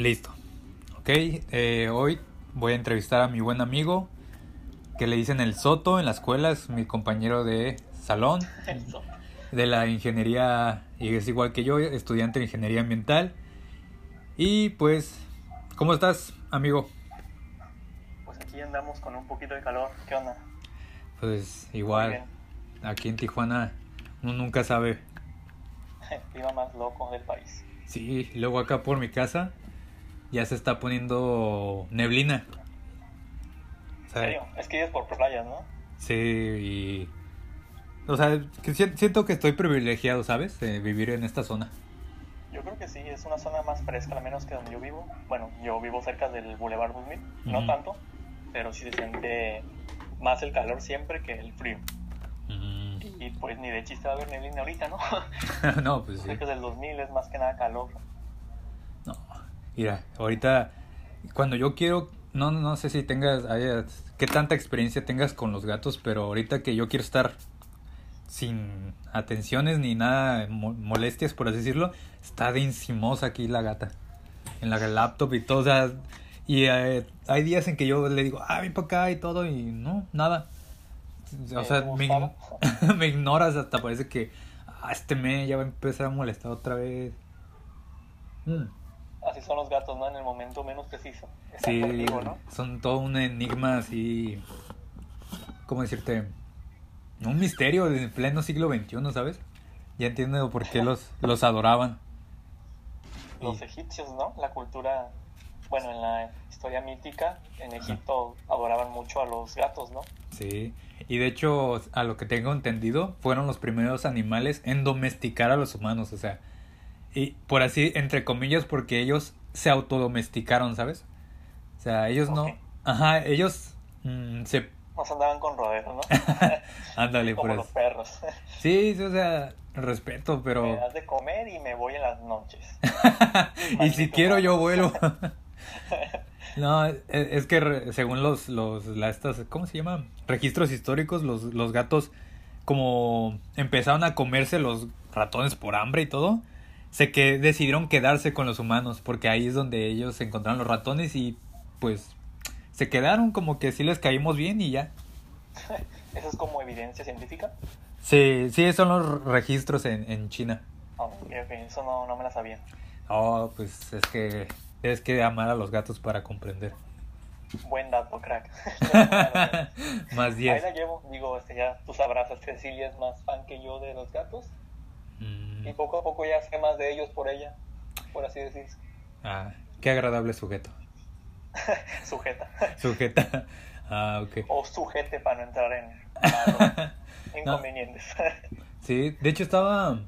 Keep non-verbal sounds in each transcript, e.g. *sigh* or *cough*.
Listo. Ok, eh, hoy voy a entrevistar a mi buen amigo que le dicen el Soto en la escuela, es mi compañero de salón *laughs* de la ingeniería y es igual que yo, estudiante de ingeniería ambiental. Y pues, ¿cómo estás, amigo? Pues aquí andamos con un poquito de calor. ¿Qué onda? Pues igual, aquí en Tijuana uno nunca sabe. *laughs* El clima más loco del país. Sí, luego acá por mi casa ya se está poniendo neblina. O ¿En serio? Es que es por playas, ¿no? Sí, y... O sea, que si- siento que estoy privilegiado, ¿sabes? De vivir en esta zona. Yo creo que sí, es una zona más fresca, al menos que donde yo vivo. Bueno, yo vivo cerca del Boulevard 2000, no Ujú. tanto, pero sí se siente más el calor siempre que el frío. Y pues ni de chiste va a haber neblina ahorita, ¿no? *laughs* no, pues sí. Cerca del 2000 es más que nada calor. Mira, ahorita cuando yo quiero, no, no sé si tengas, hayas- qué tanta experiencia tengas con los gatos, pero ahorita que yo quiero estar sin atenciones ni nada, mo- molestias por así decirlo, está de encimosa aquí la gata, en la laptop y todo, o sea, y eh, hay días en que yo le digo, ah, ven para acá y todo, y no, nada. O ¿Te sea, me, gustaba? ign- *laughs* me ignoras hasta parece que, ah, este me ya va a empezar a molestar otra vez. Mm. Así son los gatos, ¿no? En el momento menos preciso. Están Sí, contigo, ¿no? son todo un enigma así, ¿cómo decirte? Un misterio del pleno siglo XXI, ¿sabes? Ya entiendo por qué los, *laughs* los adoraban. Los egipcios, ¿no? La cultura, bueno, en la historia mítica, en Egipto adoraban mucho a los gatos, ¿no? Sí, y de hecho, a lo que tengo entendido, fueron los primeros animales en domesticar a los humanos, o sea, y por así, entre comillas, porque ellos se autodomesticaron, ¿sabes? O sea, ellos no, ajá, ellos mm, se, Nos andaban con rodeos, ¿no? *laughs* ándale, por eso. los perros. Sí, sí, o sea, respeto, pero... Me das de comer y me voy en las noches. *laughs* y si quiero yo vuelo. *laughs* no, es, es que según los, los, la, estas, ¿cómo se llama? Registros históricos, los, los gatos como empezaron a comerse los ratones por hambre y todo, se que decidieron quedarse con los humanos, porque ahí es donde ellos encontraron los ratones y pues se quedaron como que sí les caímos bien y ya. *laughs* ¿Eso es como evidencia científica? Sí, sí, son los registros en, en China. Oh, eso no, no me la sabía. Oh, pues es que es que amar a los gatos para comprender. Buen dato, crack. *laughs* *laughs* Más Ahí 10. la llevo. Digo, este, ya tú sabrás, Cecilia es más fan que yo de los gatos. Mm, Y poco a poco ya sé más de ellos por ella, por así decir. ah, qué agradable sujeto. *laughs* Sujeta. Sujeta. *laughs* Ah, ok. O sujete para no entrar en *laughs* inconvenientes. Sí, de hecho estaba.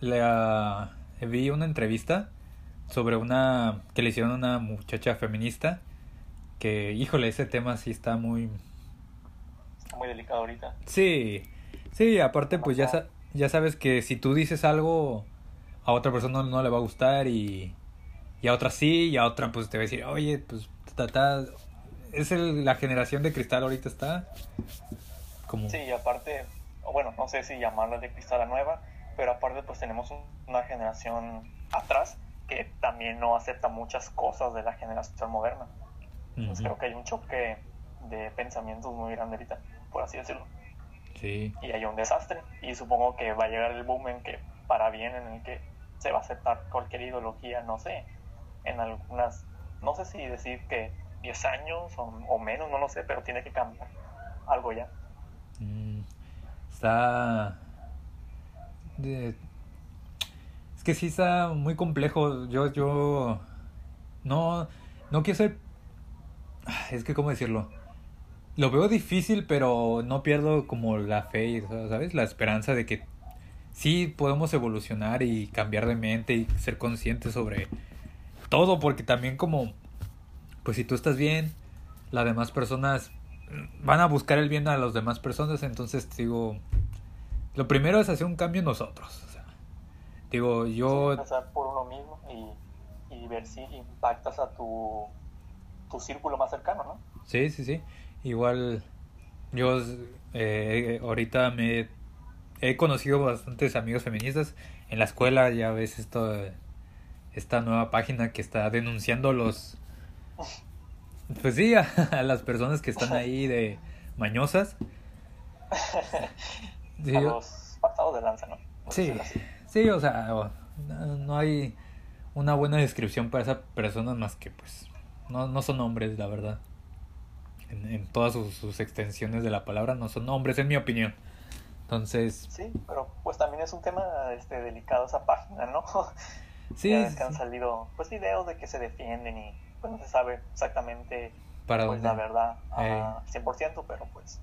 La, vi una entrevista sobre una. que le hicieron a una muchacha feminista. Que, híjole, ese tema sí está muy. Está muy delicado ahorita. Sí, sí, aparte, pues ya, ya sabes que si tú dices algo, a otra persona no, no le va a gustar y, y a otra sí, y a otra pues te va a decir, oye, pues ta, ta". es el- la generación de cristal ahorita está como... Sí, y aparte, bueno, no sé si llamarla de cristal a nueva, pero aparte pues tenemos un- una generación atrás que también no acepta muchas cosas de la generación moderna. Entonces creo que hay un choque de pensamientos muy grande ahorita, por así decirlo. Sí, Y hay un desastre. Y supongo que va a llegar el boom en que, para bien, en el que se va a aceptar cualquier ideología, no sé, en algunas, no sé si decir que 10 años o, o menos, no lo sé, pero tiene que cambiar algo ya. mm, está... de- Es que sí está muy complejo, yo, yo... No, no quiero ser... Ah, Es que, ¿cómo decirlo? Lo veo difícil, pero no pierdo como la fe, ¿sabes? La esperanza de que sí podemos evolucionar y cambiar de mente y ser conscientes sobre todo, porque también como, pues si tú estás bien, las demás personas van a buscar el bien a las demás personas, entonces digo, lo primero es hacer un cambio en nosotros. o sea, digo, yo... Empezar por uno mismo y, y ver si impactas a tu, tu círculo más cercano, ¿no? Sí, sí, sí. Igual yo eh, ahorita me he conocido bastantes amigos feministas en la escuela, ya ves esto, esta nueva página que está denunciando los... Pues sí, a, *laughs* a las personas que están ahí de mañosas. *laughs* a los pasados de lanza, ¿no? Sí, sí, o sea, no hay una buena descripción para esa persona más que pues no, no son hombres, la verdad. En, en todas sus, sus, extensiones de la palabra no son hombres, en mi opinión. Entonces... Sí, pero pues también es un tema este, delicado esa página, ¿no? *laughs* Sí. Ya ves que han salido pues videos de que se defienden y pues no se sabe exactamente para pues, dónde? la verdad a 100%, pero pues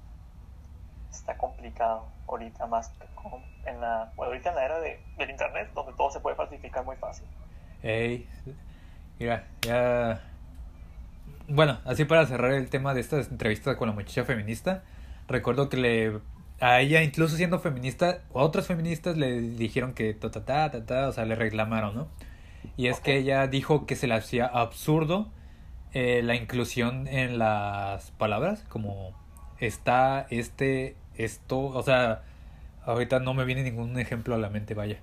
está complicado ahorita más en la bueno, ahorita en la era de, del internet donde todo se puede falsificar muy fácil. Ey, mira, ya bueno, así para cerrar el tema de esta entrevista con la muchacha feminista, recuerdo que le a ella, incluso siendo feminista, otras feministas le dijeron que ta ta ta ta, ta o sea, le reclamaron, ¿no? Y es okay. que ella dijo que se le hacía absurdo eh, la inclusión en las palabras, como está, este, esto, o sea, ahorita no me viene ningún ejemplo a la mente, vaya.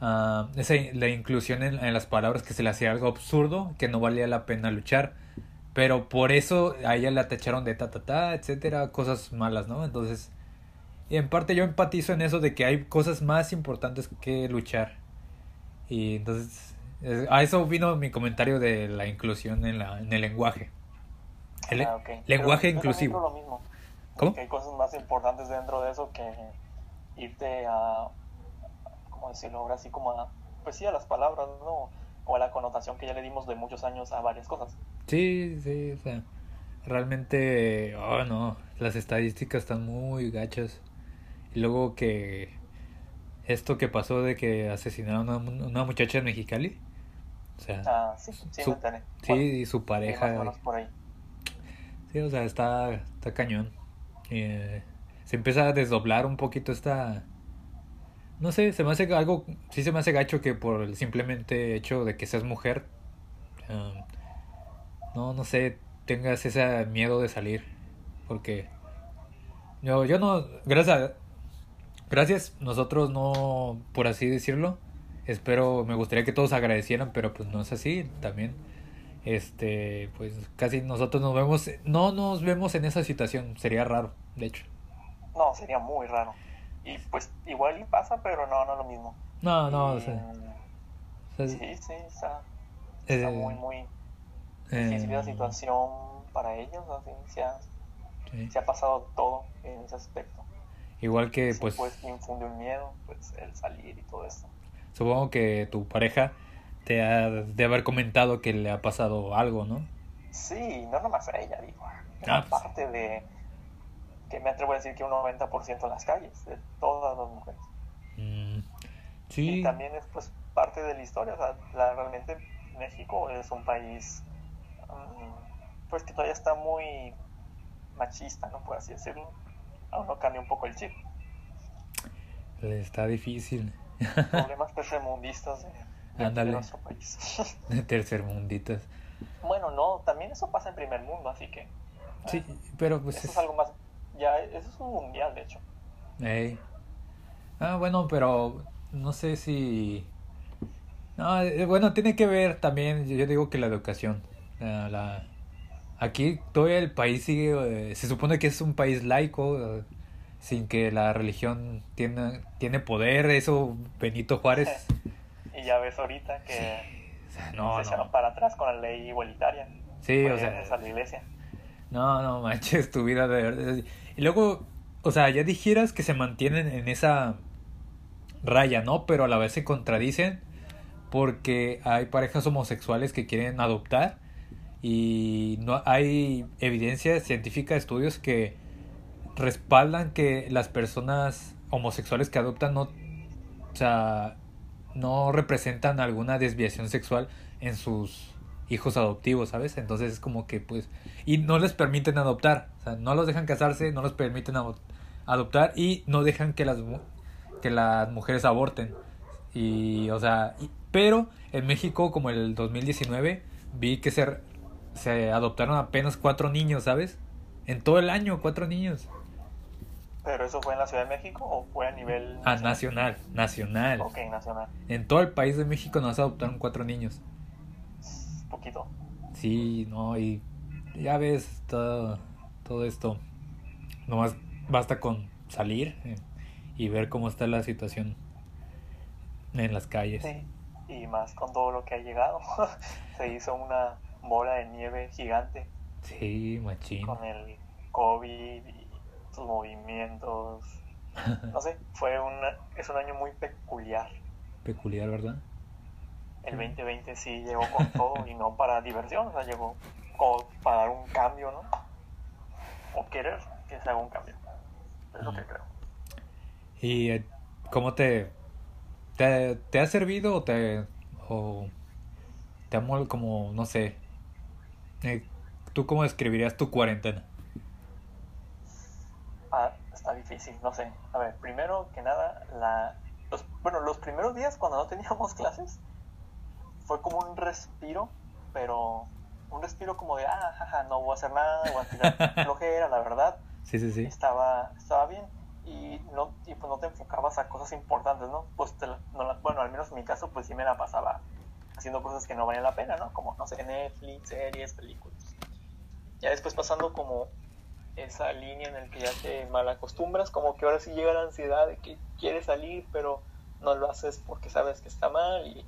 Uh, esa, la inclusión en, en las palabras que se le hacía algo absurdo, que no valía la pena luchar. Pero por eso a ella la tacharon de ta ta ta, etcétera, cosas malas, ¿no? Entonces, y en parte yo empatizo en eso de que hay cosas más importantes que luchar. Y entonces, a eso vino mi comentario de la inclusión en, la, en el lenguaje. El ah, okay. lenguaje Pero inclusivo. Lo mismo, ¿Cómo? Que hay cosas más importantes dentro de eso que irte a, ¿cómo decirlo? Ahora sí como a, pues sí, a las palabras, ¿no? O a la connotación que ya le dimos de muchos años a varias cosas. Sí, sí, o sea, realmente, oh no, las estadísticas están muy gachas. Y luego que esto que pasó de que asesinaron a una, una muchacha en Mexicali. O sea, ah, sí, sí, su, sí y su pareja. por ahí. Sí, o sea, está, está cañón. Eh, se empieza a desdoblar un poquito esta... No sé, se me hace algo... Sí se me hace gacho que por el simplemente hecho de que seas mujer... um, no, no sé, tengas ese miedo de salir. Porque... Yo, yo no... Gracias Gracias, nosotros no, por así decirlo. Espero, me gustaría que todos agradecieran, pero pues no es así también. Este, pues casi nosotros nos vemos, no nos vemos en esa situación, sería raro, de hecho. No, sería muy raro. Y pues igual y pasa, pero no, no lo mismo. No, no, o Y, sea, o sea, Sí, sí, está, eh, está muy, muy difícil la eh, situación para ellos. Así, se, ha, sí. se ha pasado todo en ese aspecto. Igual que Sí, pues pues infunde un miedo, pues el salir y todo esto. supongo que tu pareja te ha de haber comentado que le ha pasado algo, ¿no? Sí, no nomás a ella, digo. Ah, pues. parte de, que me atrevo a decir que un 90% en las calles, de todas las mujeres. Mm, Y sí, también es pues parte de la historia, o sea, la- realmente México es un país pues que todavía está muy machista, ¿no? Por así decirlo. Aún no cambia un poco el chip. está difícil. Problemas *laughs* tercermundistas de, de- de nuestro país. *laughs* Tercermunditas. bueno, no, también eso pasa en primer mundo, así que Sí, pero pues eso es- es algo más, ya, eso es un mundial, de hecho. Ey. Ah, bueno, pero no sé si... No, eh, bueno, tiene que ver también, yo digo que la educación. La, la- Aquí todo el país sigue, eh, se supone que es un país laico, eh, sin que la religión tiene, tiene poder, eso Benito Juárez. *laughs* Y ya ves ahorita que O sea, no, se echaron no. para atrás con la ley igualitaria. Sí, o sea, a la iglesia. No, no manches, tu vida de verdad. Y luego, o sea, ya dijeras que se mantienen en esa raya, ¿no? Pero a la vez se contradicen porque hay parejas homosexuales que quieren adoptar y no hay evidencia científica, estudios que respaldan que las personas homosexuales que adoptan no, o sea, no representan alguna desviación sexual en sus hijos adoptivos, ¿sabes? Entonces es como que pues y no les permiten adoptar, o sea, no los dejan casarse, no los permiten ado- adoptar y no dejan que las que las mujeres aborten. Y o sea, pero en México como el 2019 vi que se se adoptaron apenas cuatro niños, ¿sabes? En todo el año cuatro niños. ¿Pero eso fue en la Ciudad de México o fue a nivel... Ah, nacional, nacional. Ok, nacional. En todo el país de México nos adoptaron cuatro niños. Poquito. Sí, no, y ya ves todo, todo esto. Nomás basta con salir eh, y ver cómo está la situación en las calles. Sí, y más con todo lo que ha llegado. *laughs* Se hizo una bola de nieve gigante. Sí, machín. Con el COVID y sus movimientos. *laughs* No sé, fue una, es un año muy peculiar. Peculiar, ¿verdad? El 2020 sí llegó con *laughs* todo y no para diversión, o sea, llegó como para dar un cambio, ¿no? O querer que se haga un cambio. Es lo que creo. ¿Y eh, cómo te, te, te ha servido o te, o te ha como, no sé, eh, ¿tú cómo describirías tu cuarentena? Ah, está difícil, no sé. A ver, primero que nada, la, los, bueno, los primeros días cuando no teníamos *laughs* clases fue como un respiro, pero un respiro como de, ah, jaja, no voy a hacer nada, voy a tirar *laughs* flojera, la verdad. Sí, sí, sí. Estaba, estaba bien y no y pues no te enfocabas a cosas importantes, ¿no? Pues bueno, al menos en mi caso pues sí me la pasaba haciendo cosas que no valían la pena, ¿no? Como, no sé, Netflix, series, películas. Ya después pasando como esa línea en el que ya te malacostumbras, como que ahora sí llega la ansiedad de que quieres salir, pero no lo haces porque sabes que está mal y,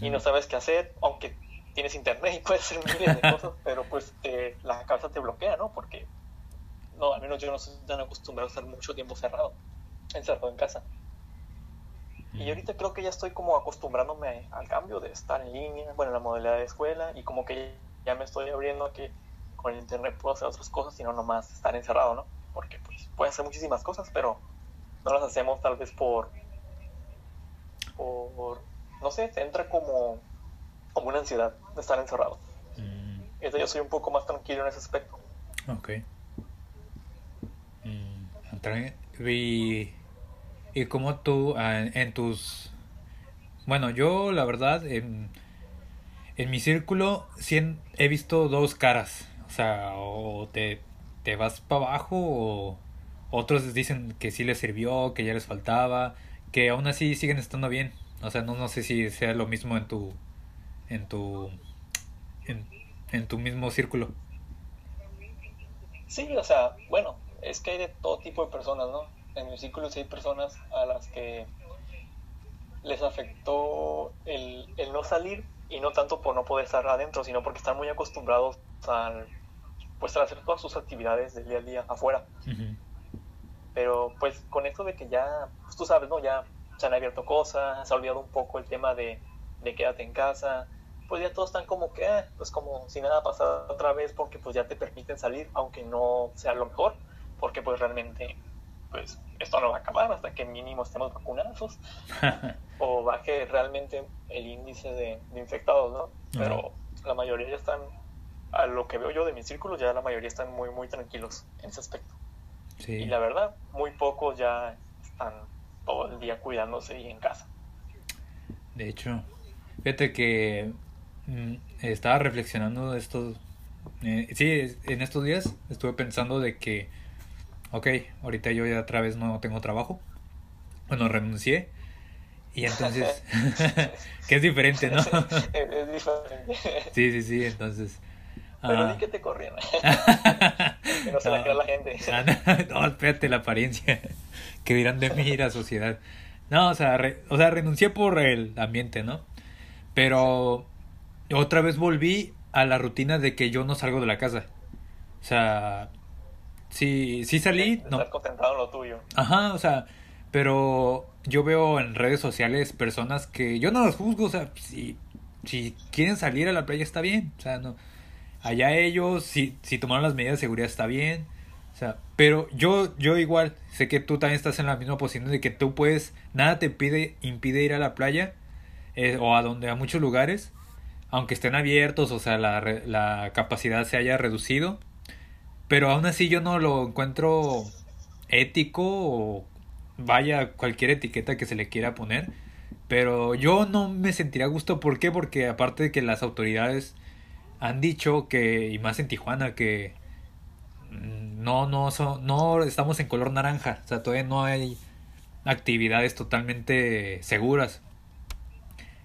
y no sabes qué hacer, aunque tienes internet y puedes hacer miles de cosas, *laughs* pero pues te, la cabeza te bloquea, ¿no? Porque no, al menos yo no soy tan acostumbrado a estar mucho tiempo cerrado, encerrado en casa. Y ahorita creo que ya estoy como acostumbrándome al cambio de estar en línea, bueno, la modalidad de escuela, y como que ya me estoy abriendo a que con el internet puedo hacer otras cosas y no nomás estar encerrado, ¿no? Porque pues puedes hacer muchísimas cosas, pero no las hacemos tal vez por, por no sé, te entra como, como una ansiedad de estar encerrado. Mm. Entonces yo soy un poco más tranquilo en ese aspecto. Ok. Y, y como tú ah, en, tus... Bueno, yo la verdad en, en mi círculo sí he visto dos caras. O sea, o te, te vas para abajo o otros dicen que sí les sirvió, que ya les faltaba, que aún así siguen estando bien. O sea, no, no sé si sea lo mismo en tu en tu en, en tu mismo círculo. Sí, o sea, bueno, es que hay de todo tipo de personas, ¿no? En mi círculo sí hay personas a las que les afectó el, el no salir y no tanto por no poder estar adentro, sino porque están muy acostumbrados a, pues, a hacer todas sus actividades del día a día afuera. Pero pues con esto de que ya, pues, tú sabes, ¿no? Ya se han abierto cosas, se ha olvidado un poco el tema de, de quédate en casa, pues ya todos están como que, eh, pues como si nada pasara otra vez porque pues ya te permiten salir, aunque no sea lo mejor porque pues realmente pues esto no va a acabar hasta que mínimo estemos vacunados *laughs* o baje realmente el índice de, infectados, ¿no? Pero la mayoría ya están, a lo que veo yo de mi círculo, ya la mayoría están muy, muy tranquilos en ese aspecto. Y la verdad, muy pocos ya están todo el día cuidándose y en casa. De hecho, fíjate que mm, estaba reflexionando de estos... Eh, sí, en estos días estuve pensando de que ok, ahorita yo ya otra vez no tengo trabajo. Bueno, renuncié. Y entonces, *laughs* *laughs* que es diferente, ¿no? *laughs* es diferente. Sí, sí, sí, entonces... Pero uh... que te corrieron. que no se la crea la gente. no, espérate la apariencia. que dirán de mí la sociedad. No, o sea, o sea, renuncié por el ambiente, ¿no? Pero otra vez volví a la rutina de que yo no salgo de la casa. O sea, Sí, sí salí. no. Concentrado en lo tuyo. Ajá, o sea, pero yo veo en redes sociales personas que yo no los juzgo, o sea, si, si quieren salir a la playa está bien, o sea, no. Allá ellos, si, si tomaron las medidas de seguridad está bien, o sea, pero yo, yo igual, sé que tú también estás en la misma posición de que tú puedes, nada te pide, impide ir a la playa eh, o a donde, a muchos lugares, aunque estén abiertos, o sea, la, la capacidad se haya reducido, pero aún así yo no lo encuentro ético o vaya cualquier etiqueta que se le quiera poner. Pero yo no me sentiría a gusto. ¿Por qué? Porque aparte de que las autoridades han dicho que, y más en Tijuana, que no, no, no estamos en color naranja, o sea, todavía no hay actividades totalmente seguras.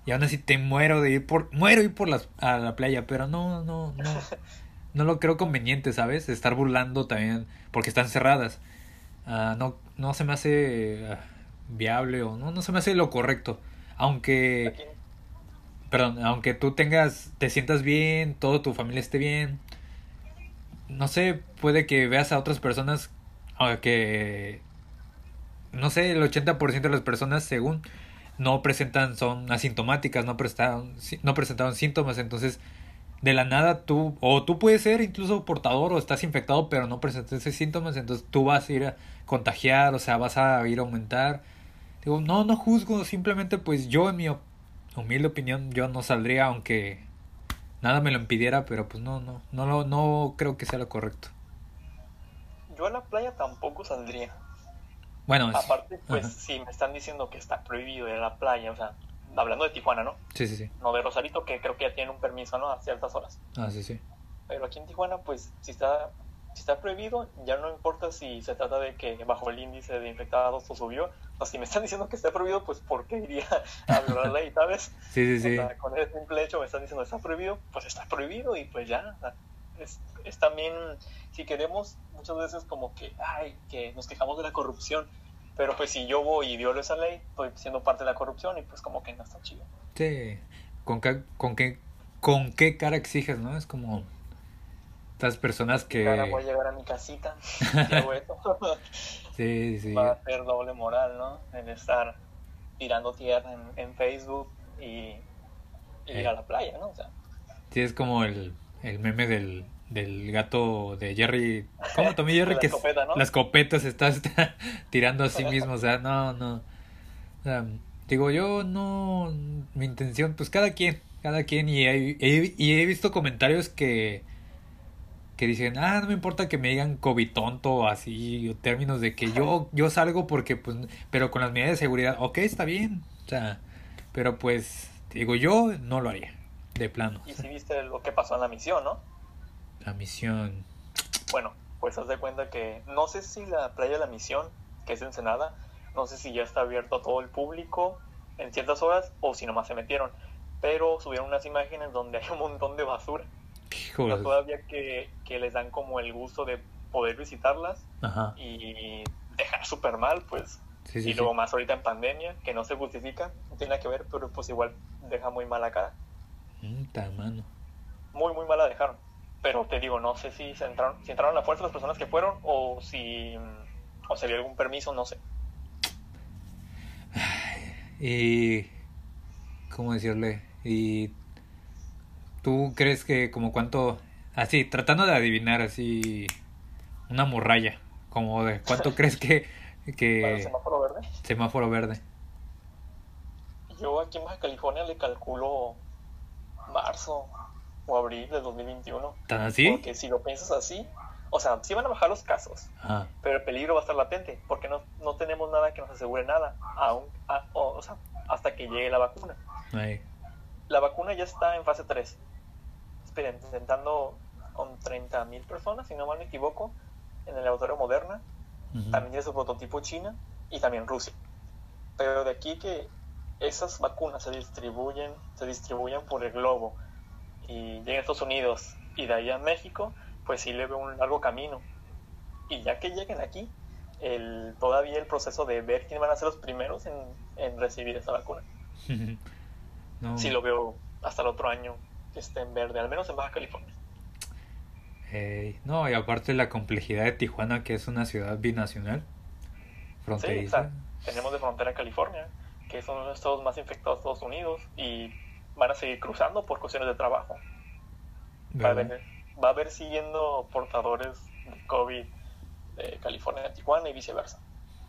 Y aún así te muero de ir por, muero ir por las, a la playa, pero no, no, no, *laughs* no lo creo conveniente, ¿sabes? Estar burlando también, porque están cerradas. Ah, no, no se me hace ah, viable o no, no se me hace lo correcto. Aunque, perdón, aunque tú tengas, te sientas bien, toda tu familia esté bien, no sé, puede que veas a otras personas que, no sé, el 80% de las personas según no presentan, son asintomáticas, no presentaron, no presentaron síntomas, entonces de la nada tú, o tú puedes ser incluso portador o estás infectado, pero no presentas síntomas, entonces tú vas a ir a contagiar, o sea, vas a ir a aumentar. Digo, no, no juzgo, simplemente pues yo en mi humilde opinión, yo no saldría aunque nada me lo impidiera, pero pues no, no, no, no, no creo que sea lo correcto. Yo a la playa tampoco saldría. Bueno, aparte, pues si me están diciendo que está prohibido ir a la playa, o sea, hablando de Tijuana, ¿no? Sí, sí, sí. No de Rosarito, que creo que ya tienen un permiso, ¿no? A ciertas horas. Ah, sí, sí. Pero aquí en Tijuana, pues, si está, si está prohibido, ya no importa si se trata de que bajo el índice de infectados o subió. O si me están diciendo que está prohibido, pues, ¿por qué iría a violar la ley, sabes? *laughs* Sí, sí, sí. O sea, con ese simple hecho me están diciendo que está prohibido, pues está prohibido y pues ya. Es, es también, si queremos, muchas veces como que, ay, que nos quejamos de la corrupción pero pues si yo voy y violo esa ley, estoy siendo parte de la corrupción y pues como que no está chido. Sí, ¿con qué, con qué, con qué cara exiges, no? Es como estas personas que... Ahora voy a llegar a mi casita *laughs* sí, sí. Va a ser doble moral, ¿no? En estar tirando tierra en, Facebook y, ir a la playa, ¿no? O sea. Sí, es como el, el meme del del gato de Jerry. ¿Cómo tomé Jerry? *laughs* la que escopeta, ¿no? la escopeta se está, *laughs* tirando a sí mismo. O sea, no, no. Digo, yo no. Mi intención, pues cada quien, cada quien. Y he, y he visto comentarios que. Que dicen, ah, no me importa que me digan COVID tonto, así, o términos de que yo, yo salgo porque, pues, pero con las medidas de seguridad, ok, está bien, o sea, pero pues, digo, yo no lo haría, de plano. Y si viste lo que pasó en la misión, ¿no? La misión. Bueno, pues haz de cuenta que no sé si la playa de la misión, que es Ensenada, no sé si ya está abierto a todo el público en ciertas horas o si nomás se metieron. Pero subieron unas imágenes donde hay un montón de basura. Todavía que, que, les dan como el gusto de poder visitarlas y dejar súper mal, pues. y luego más ahorita en pandemia, que no se justifica, no tiene nada que ver, pero pues igual deja muy mala cara. Mm, mano. Muy, muy mala dejaron pero te digo, no sé si, se entraron, si entraron a la fuerza las personas que fueron o si o se dio algún permiso, no sé. Y cómo decirle, y tú crees que como cuánto así tratando de adivinar así una morralla, como de cuánto *laughs* crees que que semáforo verde? Semáforo verde. Yo aquí en Baja California le calculo marzo, o abril de 2021. ¿Tan así? Porque si lo piensas así, o sea, sí van a bajar los casos, pero el peligro va a estar latente, porque no, no tenemos nada que nos asegure nada, aún, o, sea, hasta que llegue la vacuna. La vacuna ya está en fase 3, intentando con 30 mil personas, si no mal me equivoco, en el laboratorio Moderna, también tiene su prototipo China y también Rusia. Pero de aquí que esas vacunas se distribuyen, se distribuyen por el globo, y lleguen a Estados Unidos y de ahí a México, pues sí le veo un largo camino. Y ya que lleguen aquí, el, todavía el proceso de ver quiénes van a ser los primeros en, en recibir esa vacuna. *laughs* Sí lo veo hasta el otro año que esté en verde, al menos en Baja California. no, y aparte la complejidad de Tijuana, que es una ciudad binacional, fronteriza. tenemos de frontera California, que es uno de los estados más infectados de Estados Unidos, y van a seguir cruzando por cuestiones de trabajo. Va a, haber, va a haber siguiendo portadores de COVID de California a Tijuana y viceversa.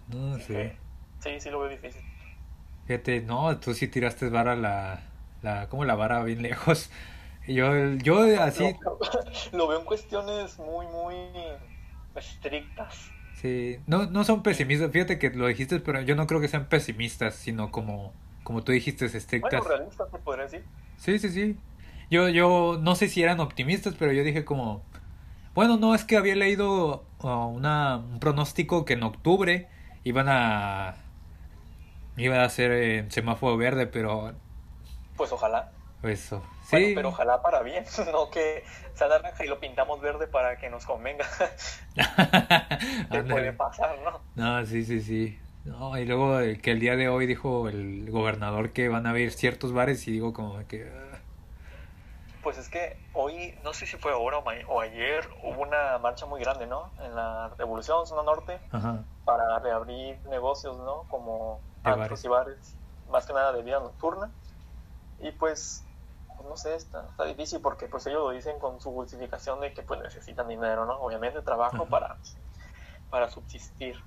No, sí. Sí, sí lo veo difícil. Fíjate, no, tú sí tiraste vara la, la como la vara bien lejos. Yo, yo así... *laughs* Lo, veo en cuestiones muy, muy estrictas. Sí, no, no son pesimistas, fíjate que lo dijiste, pero yo no creo que sean pesimistas, sino como como tú dijiste, estrictas. Bueno, realistas se podría decir. Sí, sí, sí. Yo, yo no sé si eran optimistas, pero yo dije como, Bueno, no, es que había leído uh, una, un pronóstico que en octubre iban a... Iba a ser en semáforo verde, pero... Pues ojalá. Eso. Sí. Bueno, pero ojalá para bien, *laughs* no que sea naranja y lo pintamos verde para que nos convenga. *laughs* *laughs* ¿Qué puede pasar, no? No, sí, sí, sí. No, y luego eh, que el día de hoy dijo el gobernador que van a abrir ciertos bares y digo como que... ah, Pues es que hoy, no sé si fue ahora o, ayer, hubo una marcha muy grande, ¿no? En la Revolución, zona norte, Ajá. para reabrir negocios, ¿no? Como antros y bares, más que nada de vida nocturna. Y pues, pues, no sé, está, está difícil porque pues ellos lo dicen con su justificación de que pues necesitan dinero, ¿no? Obviamente trabajo Ajá. para, para subsistir.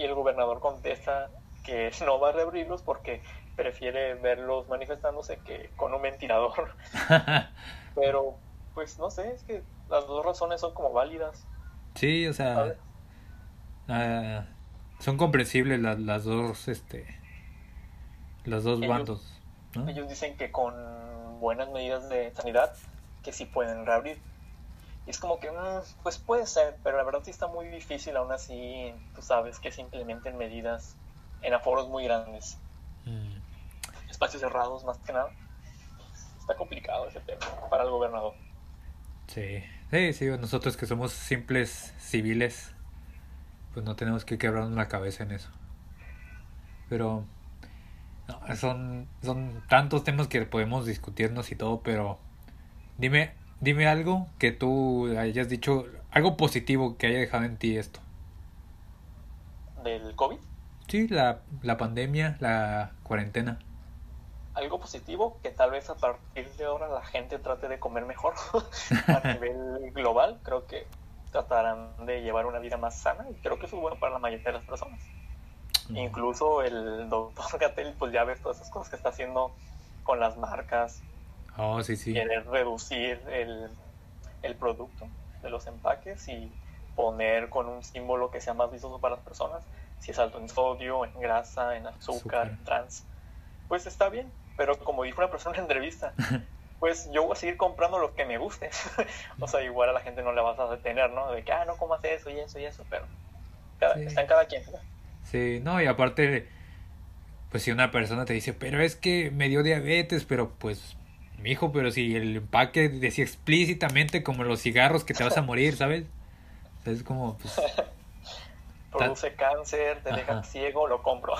Y el gobernador contesta que *laughs* no va a reabrirlos porque prefiere verlos manifestándose que con un ventilador. *laughs* Pero, pues no sé, es que las dos razones son como válidas. sí, o sea... ah, son comprensibles las, las dos, este... Los dos Ellos- bandos, ¿no? Ellos dicen que con buenas medidas de sanidad, que sí pueden reabrir. Y es como que, mm, pues puede ser, pero la verdad sí está muy difícil, aún así, tú sabes, que se implementen medidas en aforos muy grandes, Mm, espacios cerrados más que nada. Está complicado ese tema para el gobernador. Sí, sí, sí, nosotros que somos simples civiles, pues no tenemos que quebrarnos la cabeza en eso. Pero no, son, son tantos temas que podemos discutirnos y todo, pero dime, dime algo que tú hayas dicho, algo positivo que haya dejado en ti esto. Del COVID, Sí, la, la pandemia, la cuarentena. algo positivo, que tal vez a partir de ahora la gente trate de comer mejor *laughs* a nivel global. Creo que tratarán de llevar una vida más sana y creo que eso es bueno para la mayoría de las personas. Incluso el doctor Gatel, pues ya ves todas esas cosas que está haciendo con las marcas, Oh, sí, sí. querer reducir el, el producto de los empaques y poner con un símbolo que sea más vistoso para las personas, si es alto en sodio, en grasa, en azúcar, en trans, pues está bien, pero como dijo una persona en entrevista, *laughs* pues yo voy a seguir comprando lo que me guste. *laughs* o sea, igual a la gente no le vas a detener, ¿no? De que, ah, no comas eso y eso y eso, pero cada- Sí. está en cada quien. ¿no? Sí, no, y aparte, pues si una persona te dice, pero es que me dio diabetes, pero pues, mijo, pero si el empaque decía explícitamente como los cigarros que te vas a morir, ¿sabes? Es como, pues, *laughs* Produce cáncer, te deja ciego, lo compro.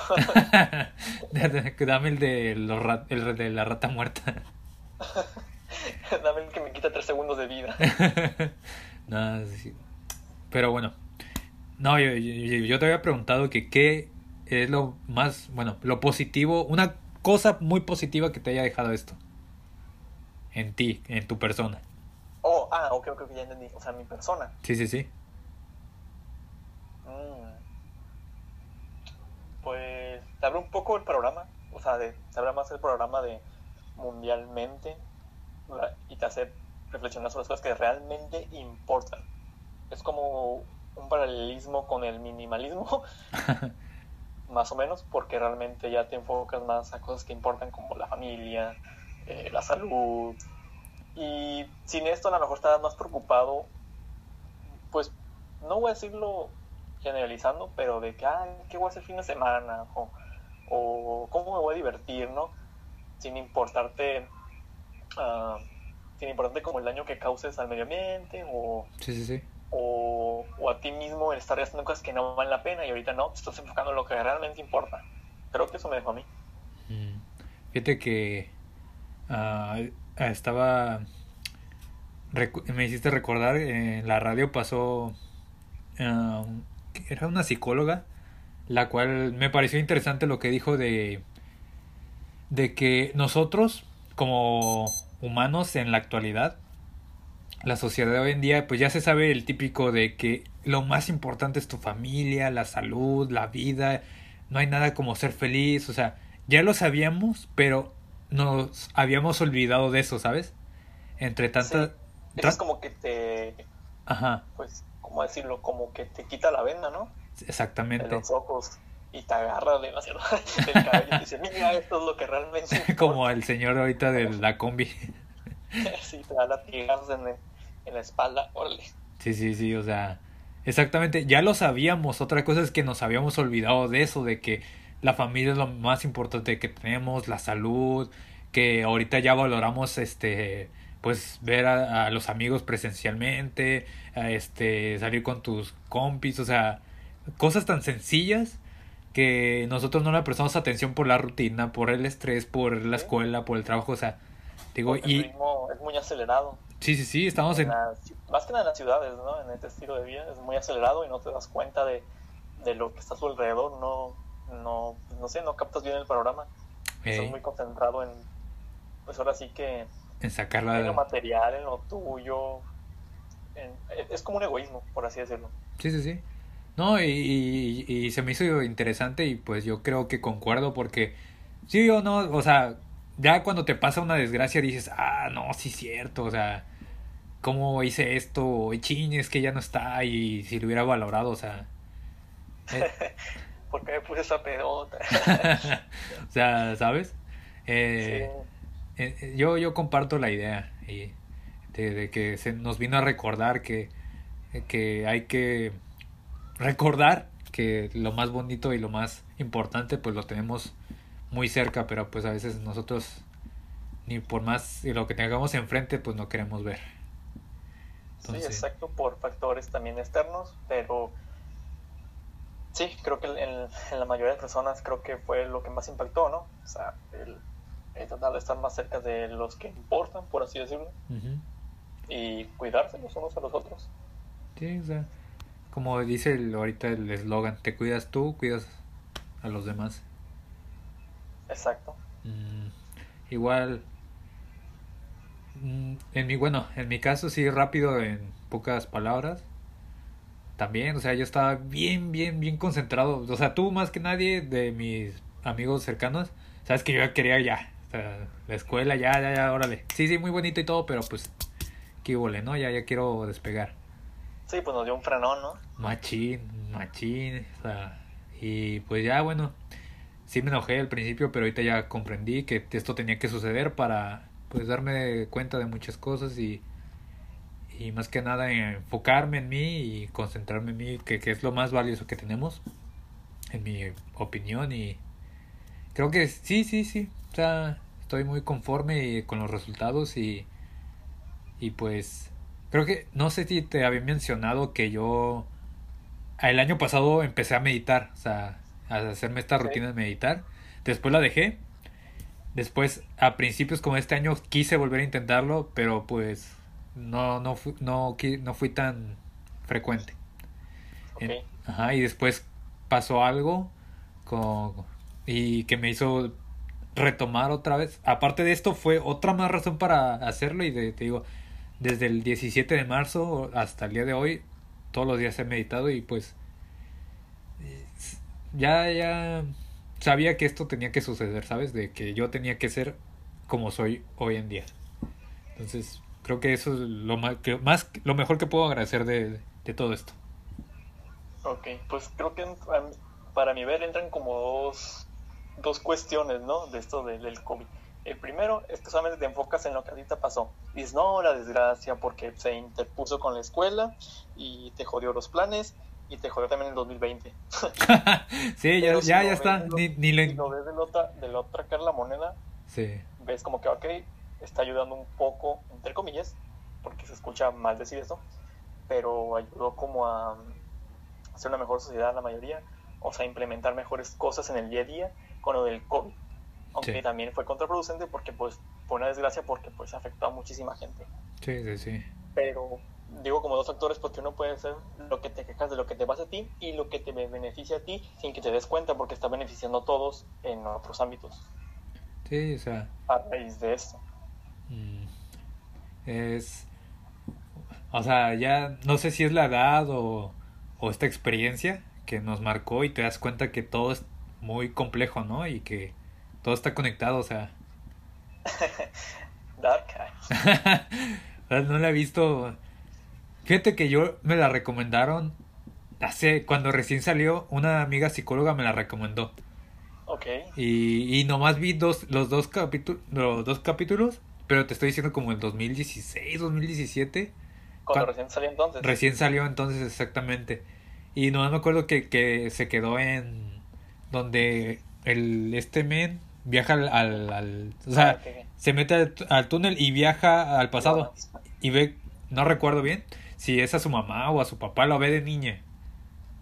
*laughs* dame el de, los ra- el de la rata muerta. *laughs* Dame el que me quita tres segundos de vida. no, sí. Pero bueno, no, yo, yo, yo te había preguntado que qué es lo más, bueno, lo positivo, una cosa muy positiva que te haya dejado esto. En ti, en tu persona. Oh, ah, ok, ok, ok, ya entendí. O sea, mi persona. Sí, sí, sí. Mm. Pues te abre un poco el programa, o sea, de, te abre más el programa de mundialmente ¿verdad? y te hace reflexionar sobre las cosas que realmente importan. Es como un paralelismo con el minimalismo, *laughs* más o menos, porque realmente ya te enfocas más a cosas que importan como la familia, eh, la salud. Y sin esto a lo mejor estás más preocupado, pues no voy a decirlo generalizando, pero de que, ah, ¿qué voy a hacer fin de semana? O, o cómo me voy a divertir, ¿no? Sin importarte, ah, sin importarte como el daño que causes al medio ambiente o, Sí, sí, sí. o, o a ti mismo el estar haciendo cosas que no valen la pena y ahorita no, te estás enfocando en lo que realmente importa. Creo que eso me dejó a mí. Mm. Fíjate que ah, estaba... me hiciste recordar, en la radio pasó... ah, era una psicóloga, la cual me pareció interesante lo que dijo de... De que nosotros, como humanos en la actualidad, la sociedad hoy en día, pues ya se sabe el típico de que lo más importante es tu familia, la salud, la vida, no hay nada como ser feliz, o sea, ya lo sabíamos, pero nos habíamos olvidado de eso, ¿sabes? Entre tantas... Sí. Es como que te, Ajá, pues, ¿cómo decirlo? Como que te quita la venda, ¿no? De exactamente. los ojos y te agarra demasiado *laughs* del cabello y te dice, mira, esto es lo que realmente *laughs* importa". Como el señor ahorita de *laughs* la combi. Sí, te da latigazos en, el- en la espalda, órale. Sí, sí, sí, o sea, exactamente, ya lo sabíamos, otra cosa es que nos habíamos olvidado de eso, de que la familia es lo más importante que tenemos, la salud, que ahorita ya valoramos este pues ver a, a los amigos presencialmente, a este salir con tus compis, o sea, cosas tan sencillas que nosotros no le prestamos atención por la rutina, por el estrés, por la escuela, por el trabajo, o sea, digo, y ritmo es muy acelerado. sí, sí, sí, estamos en... las- más que nada en las ciudades, ¿no? En este estilo de vida es muy acelerado y no te das cuenta de, de lo que está a su alrededor, no, no, no sé, no captas bien el panorama. eh, Estás muy concentrado en, pues ahora sí que en sacarla en lo de... material, en lo tuyo. en- es como un egoísmo, por así decirlo. Sí, sí, sí. No, y, y, y se me hizo interesante y pues yo creo que concuerdo porque sí o no, o sea, ya cuando te pasa una desgracia dices, ah, no, sí es cierto, o sea, ¿cómo hice esto? Y ching, es que ya no está y si lo hubiera valorado, o sea, *laughs* eh, ¿Por qué me puse esa pedota? *laughs* o sea, ¿sabes? Eh, Sí. eh, eh, yo, yo comparto la idea y de, de que se nos vino a recordar que, que hay que recordar que lo más bonito y lo más importante pues lo tenemos muy cerca pero pues a veces nosotros ni por más lo que tengamos enfrente pues no queremos ver Sí, exacto, por factores también externos, pero sí, creo que en, en la mayoría de personas creo que fue lo que más impactó, ¿no? O sea, el, el tratar de estar más cerca de los que importan, por así decirlo, y cuidarse los unos a los otros. sí o sea como dice el- ahorita el eslogan te cuidas tú cuidas a los demás Exacto. Mm, igual mm, en mi bueno en mi caso sí rápido en pocas palabras también o sea yo estaba bien bien bien concentrado. O sea tú más que nadie de mis amigos cercanos sabes que yo quería ya o sea, la escuela ya ya ya órale. Sí sí muy bonito y todo pero pues qué huele no ya ya quiero despegar. Sí, pues nos dio un frenón, ¿no? Machín, machín, o sea, y pues ya bueno, sí me enojé al principio, pero ahorita ya comprendí que esto tenía que suceder para pues darme cuenta de muchas cosas y, y más que nada enfocarme en mí y concentrarme en mí, que, que es lo más valioso que tenemos, en mi opinión y creo que sí, sí, sí, o sea, estoy muy conforme con los resultados y, y pues creo que no sé si te había mencionado que yo el año pasado empecé a meditar, o sea, a hacerme esta rutina de meditar. Después la dejé. Después, a principios como este año, quise volver a intentarlo, pero pues no, no, fu- no, no fui tan frecuente. En- Ajá, y después pasó algo con, y que me hizo retomar otra vez. Aparte de esto, fue otra más razón para hacerlo. Y de- te digo, desde el 17 de marzo hasta el día de hoy, todos los días he meditado y pues ya, ya sabía que esto tenía que suceder, ¿sabes? De que yo tenía que ser como soy hoy en día. Entonces, creo que eso es lo más, que, más lo mejor que puedo agradecer de, de todo esto. Ok, pues creo que a- para mi ver entran como dos, dos cuestiones, ¿no? De esto del, del COVID. El primero es que solamente te enfocas en lo que ahorita pasó. Dices, no, la desgracia porque se interpuso con la escuela y te jodió los planes y te jodió también el 2020. *laughs* sí, ya, si ya, está. lo- Ni, ni lo... Si lo ves de la otra, de la otra cara la moneda, Sí, ves como que, ok, está ayudando un poco, entre comillas, porque se escucha mal decir eso, pero ayudó como a hacer una mejor sociedad la mayoría, o sea, implementar mejores cosas en el día a día con lo del COVID. Aunque Sí. también fue contraproducente porque, pues, fue una desgracia porque, pues, afectó a muchísima gente. sí, sí, sí. Pero digo como dos factores porque uno puede ser lo que te quejas de lo que te pasa a ti y lo que te beneficia a ti sin que te des cuenta porque está beneficiando a todos en otros ámbitos Sí, o sea, a raíz de esto. mm, es... O sea, ya no sé si es la edad o, o esta experiencia que nos marcó y te das cuenta que todo es muy complejo, ¿no? Y que todo está conectado, o sea... *laughs* Dark *laughs* no la he visto. Fíjate que yo me la recomendaron hace cuando recién salió, una amiga psicóloga me la recomendó. Ok, Y, y nomás vi dos, los, dos capítulos, los dos capítulos, pero te estoy diciendo como el 2016, 2017. Cuando recién salió entonces. Recién salió entonces, exactamente. Y no me acuerdo que, que se quedó en donde el este men viaja al, al, o sea, Ah, se mete al, túnel y viaja al pasado y ve, no recuerdo bien, si es a su mamá o a su papá, lo ve de niña.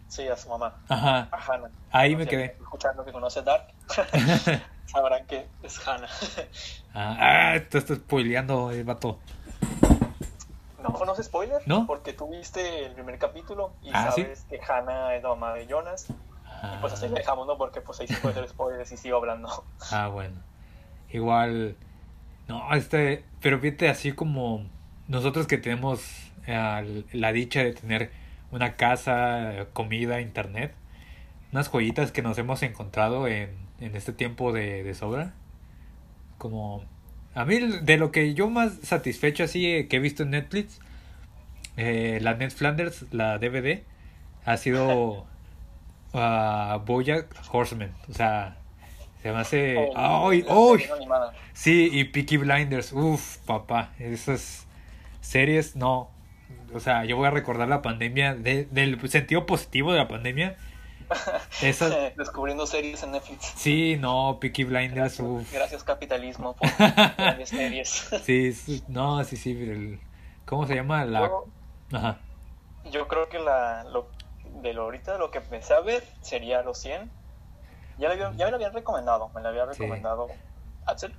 Sí, a su mamá, Ajá, ahí me quedé. Escuchando que conoce Dark, *laughs* sabrán que es Hannah. *laughs* Ah, ah, te estoy spoileando, el vato. No conoces spoiler, ¿No? porque tú viste el primer capítulo y Ah, ¿sí? sabes que Hannah es la mamá de Jonas. Ah, Pues así le dejamos, ¿no? Porque pues ahí sí puede ser spoilers y sigo hablando. *laughs* ah, bueno. Igual, no, este, pero fíjate, así como nosotros que tenemos eh, la dicha de tener una casa, comida, internet, unas joyitas que nos hemos encontrado en, en este tiempo de, de sobra. Como a mí de lo que yo más satisfecho así eh, que he visto en Netflix, eh, la Ned Flanders, la DVD, ha sido uh, *laughs* BoJack Horseman. O sea, se me hace... Oh, ¡Ay! la ¡Ay! Sí, y Peaky Blinders. Uf, papá. Esas series, no. O sea, yo voy a recordar la pandemia, de- del sentido positivo de la pandemia. Esas, *laughs* Descubriendo series en Netflix. sí, no, Peaky Blinders, uf. Gracias capitalismo por *laughs* grandes series. *laughs* Sí, sí, no, sí, sí. el- ¿Cómo se llama? La... Yo, Ajá. yo creo que la, lo, de lo ahorita lo que empecé a ver sería los 100. Ya, había- ya me lo habían recomendado, me lo había Sí. recomendado Axel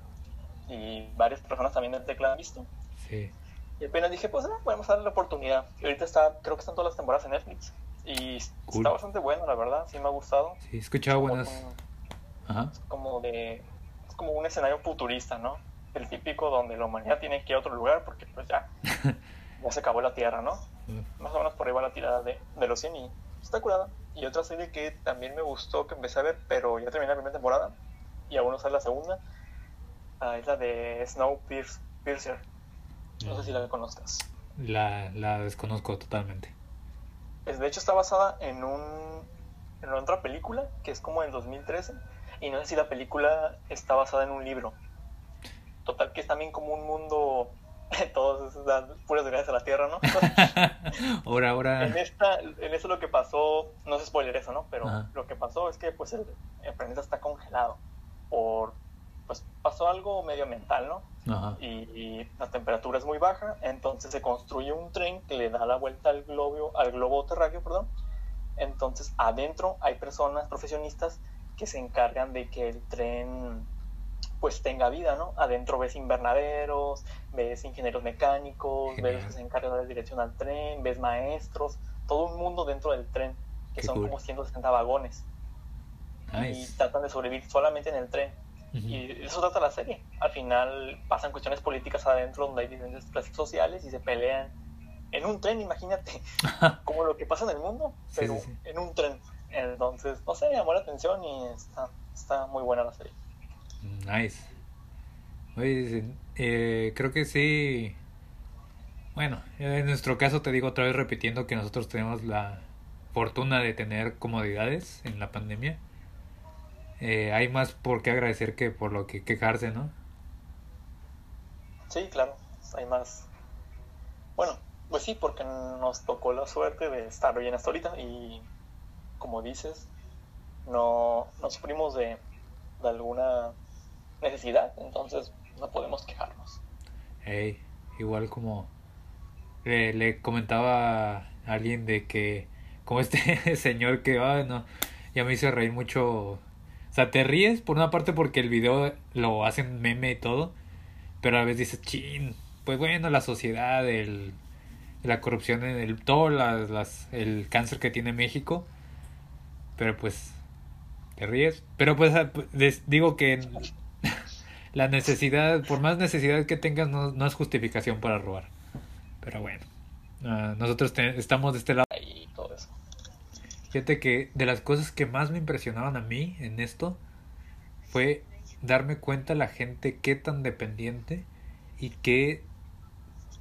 y varias personas también del tecla han visto. Sí. Y apenas dije, pues ah, vamos a darle la oportunidad. Y ahorita está, creo que están todas las temporadas en Netflix. Y Cool. está bastante bueno, la verdad, sí me ha gustado. Sí, he escuchado buenas... un- Ajá. como de es como un escenario futurista, ¿no? El típico donde la humanidad tiene que ir a otro lugar porque pues ya, *laughs* ya se acabó la Tierra, ¿no? Más o menos por ahí va la tirada de, de los 100 y está curada. Y otra serie que también me gustó, que empecé a ver, pero ya terminé la primera temporada y aún no sale la segunda, ah, es la de Snowpiercer. No sé si la conozcas. La, la desconozco totalmente. De hecho está basada en un en otra película que es como del 2013 y no sé si la película está basada en un libro. Total que es también como un mundo todos las puras de la Tierra, ¿no? *laughs* ahora, ahora... en esta en eso lo que pasó, no es spoiler eso, ¿no? Pero Ajá. lo que pasó es que pues el, el planeta está congelado por pues pasó algo medioambiental, ¿no? Ajá. y, y la temperatura es muy baja, entonces se construye un tren que le da la vuelta al globo, al globo terráqueo, perdón. Entonces adentro hay personas profesionistas que se encargan de que el tren pues tenga vida, ¿no? Adentro ves invernaderos, ves ingenieros mecánicos, ves los que se encargan de dar dirección al tren, ves maestros, todo un mundo dentro del tren, que Qué son cool. como 160 vagones y tratan de sobrevivir solamente en el tren. Y eso trata la serie. Al final pasan cuestiones políticas adentro donde hay diferentes clases sociales y se pelean en un tren, imagínate, *laughs* como lo que pasa en el mundo, pero sí, sí. en un tren. Entonces, no sé, llamó la atención y está, está muy buena la serie. Nice. Oye, eh, creo que sí. Bueno, en nuestro caso te digo otra vez repitiendo que nosotros tenemos la fortuna de tener comodidades en la pandemia. Eh, hay más por qué agradecer que por lo que quejarse, ¿no? Sí, claro, hay más. Bueno, pues sí, porque nos tocó la suerte de estar bien hasta ahorita y, como dices, no, no sufrimos de, de alguna necesidad, entonces no podemos quejarnos. Ey, igual como le, le comentaba a alguien de que, como este *laughs* señor que, ah, no, ya me hizo reír mucho. Sea, te ríes por una parte porque el video lo hacen meme y todo, pero a la vez dices, chin, pues bueno, la sociedad, el, la corrupción, el, todo las, las, el cáncer que tiene México, pero pues te ríes. Pero pues ah, des- digo que *laughs* la necesidad, por más necesidad que tengas, no, no es justificación para robar. Pero bueno, ah, nosotros estamos de este lado. Fíjate que de las cosas que más me impresionaron a mí en esto fue darme cuenta la gente qué tan dependiente y qué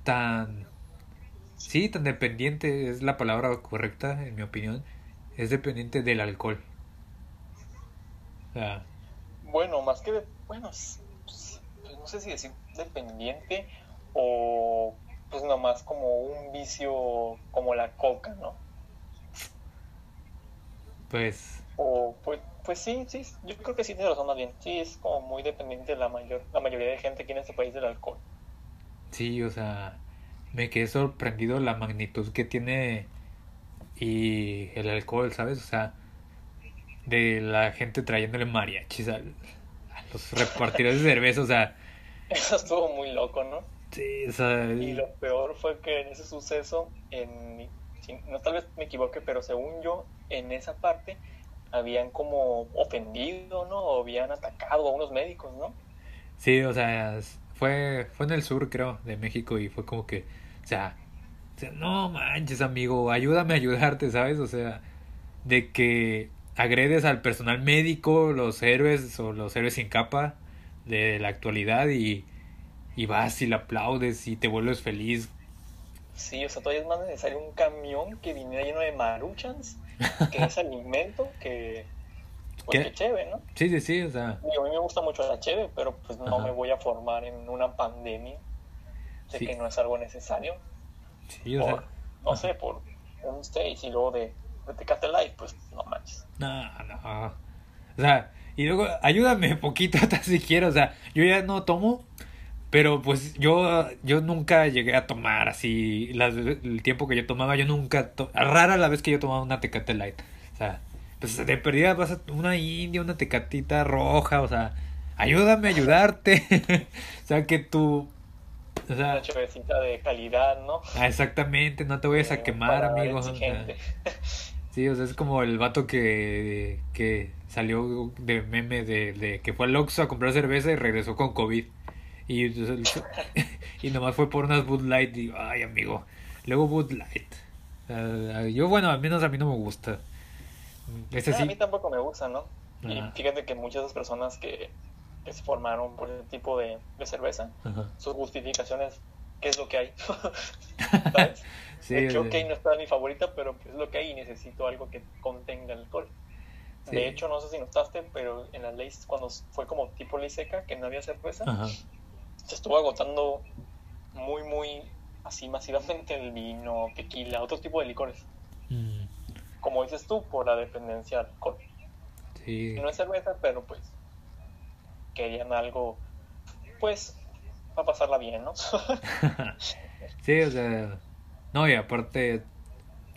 tan... Sí, tan dependiente es la palabra correcta, en mi opinión. Es dependiente del alcohol. Bueno, más que de, bueno, s- s- pues no sé si decir dependiente o pues pues nomás como un vicio como la coca, ¿no? Pues... O pues, pues sí, sí, yo creo que sí tiene razón más bien. Sí, es como muy dependiente la mayor, la mayoría de gente aquí en este país del alcohol. Sí, o sea, me quedé sorprendido la magnitud que tiene y el alcohol, ¿sabes? O sea, de la gente trayéndole mariachis a los repartidores de cerveza, o sea... *laughs* Eso estuvo muy loco, ¿no? Sí, o sea... Y lo peor fue que en ese suceso, en, no tal vez me equivoque, pero según yo, en esa parte habían como ofendido, ¿no? O habían atacado a unos médicos, ¿no? Sí, o sea, fue, fue en el sur, creo, de México y fue como que, o sea, no manches, amigo, ayúdame a ayudarte, ¿sabes? O sea, de que agredes al personal médico, los héroes o los héroes sin capa de la actualidad y, y vas y le aplaudes y te vuelves feliz. Sí, o sea, todavía es más necesario un camión que viniera lleno de maruchans, que *laughs* es alimento, que... Pues que cheve, ¿no? Sí, sí, sí, o sea... a mí me gusta mucho la cheve, pero pues no me voy a formar en una pandemia. Sé que no es algo necesario. Sí, o sea... No sé, por un stage y luego de, de Tecate Live, pues no manches. No, no. O sea, y luego ayúdame *laughs* poquito *laughs* si quiero. O sea, yo ya no tomo, pero pues yo, yo nunca llegué a tomar así. el tiempo que yo tomaba, yo nunca. rara la vez que yo tomaba una Tecate Light. O sea, pues de perdida vas a una india, una tecatita roja. O sea, ayúdame a ayudarte. *laughs* o sea, que tú. O sea, una chevecita de calidad, ¿no? Ah, exactamente, no te vayas a quemar, amigo. *laughs* Sí, o sea, es como el vato que, que salió de meme de, de que fue al Oxxo a comprar cerveza y regresó con COVID. Y, *laughs* y nomás fue por unas Bud Light y, ay, amigo, luego Bud Light. yo, bueno, al menos a mí no me gusta. Ese sí. A mí tampoco me gusta, ¿no? Y fíjate que muchas de las personas que, que se formaron por ese tipo de, de cerveza, sus justificaciones, ¿qué es lo que hay? *laughs* ¿Sabes? *laughs* de hecho, ok, no está mi favorita, pero es lo que hay y necesito algo que contenga alcohol. De hecho, no sé si notaste, pero en las leyes, cuando fue como tipo ley seca, que no había cerveza, se estuvo agotando muy, muy así masivamente el vino, tequila, otro tipo de licores. Mm. Como dices tú, por la dependencia al alcohol. Sí. no es cerveza, pero pues querían algo, pues, para pasarla bien, ¿no? *laughs* sí, o sea no, y aparte,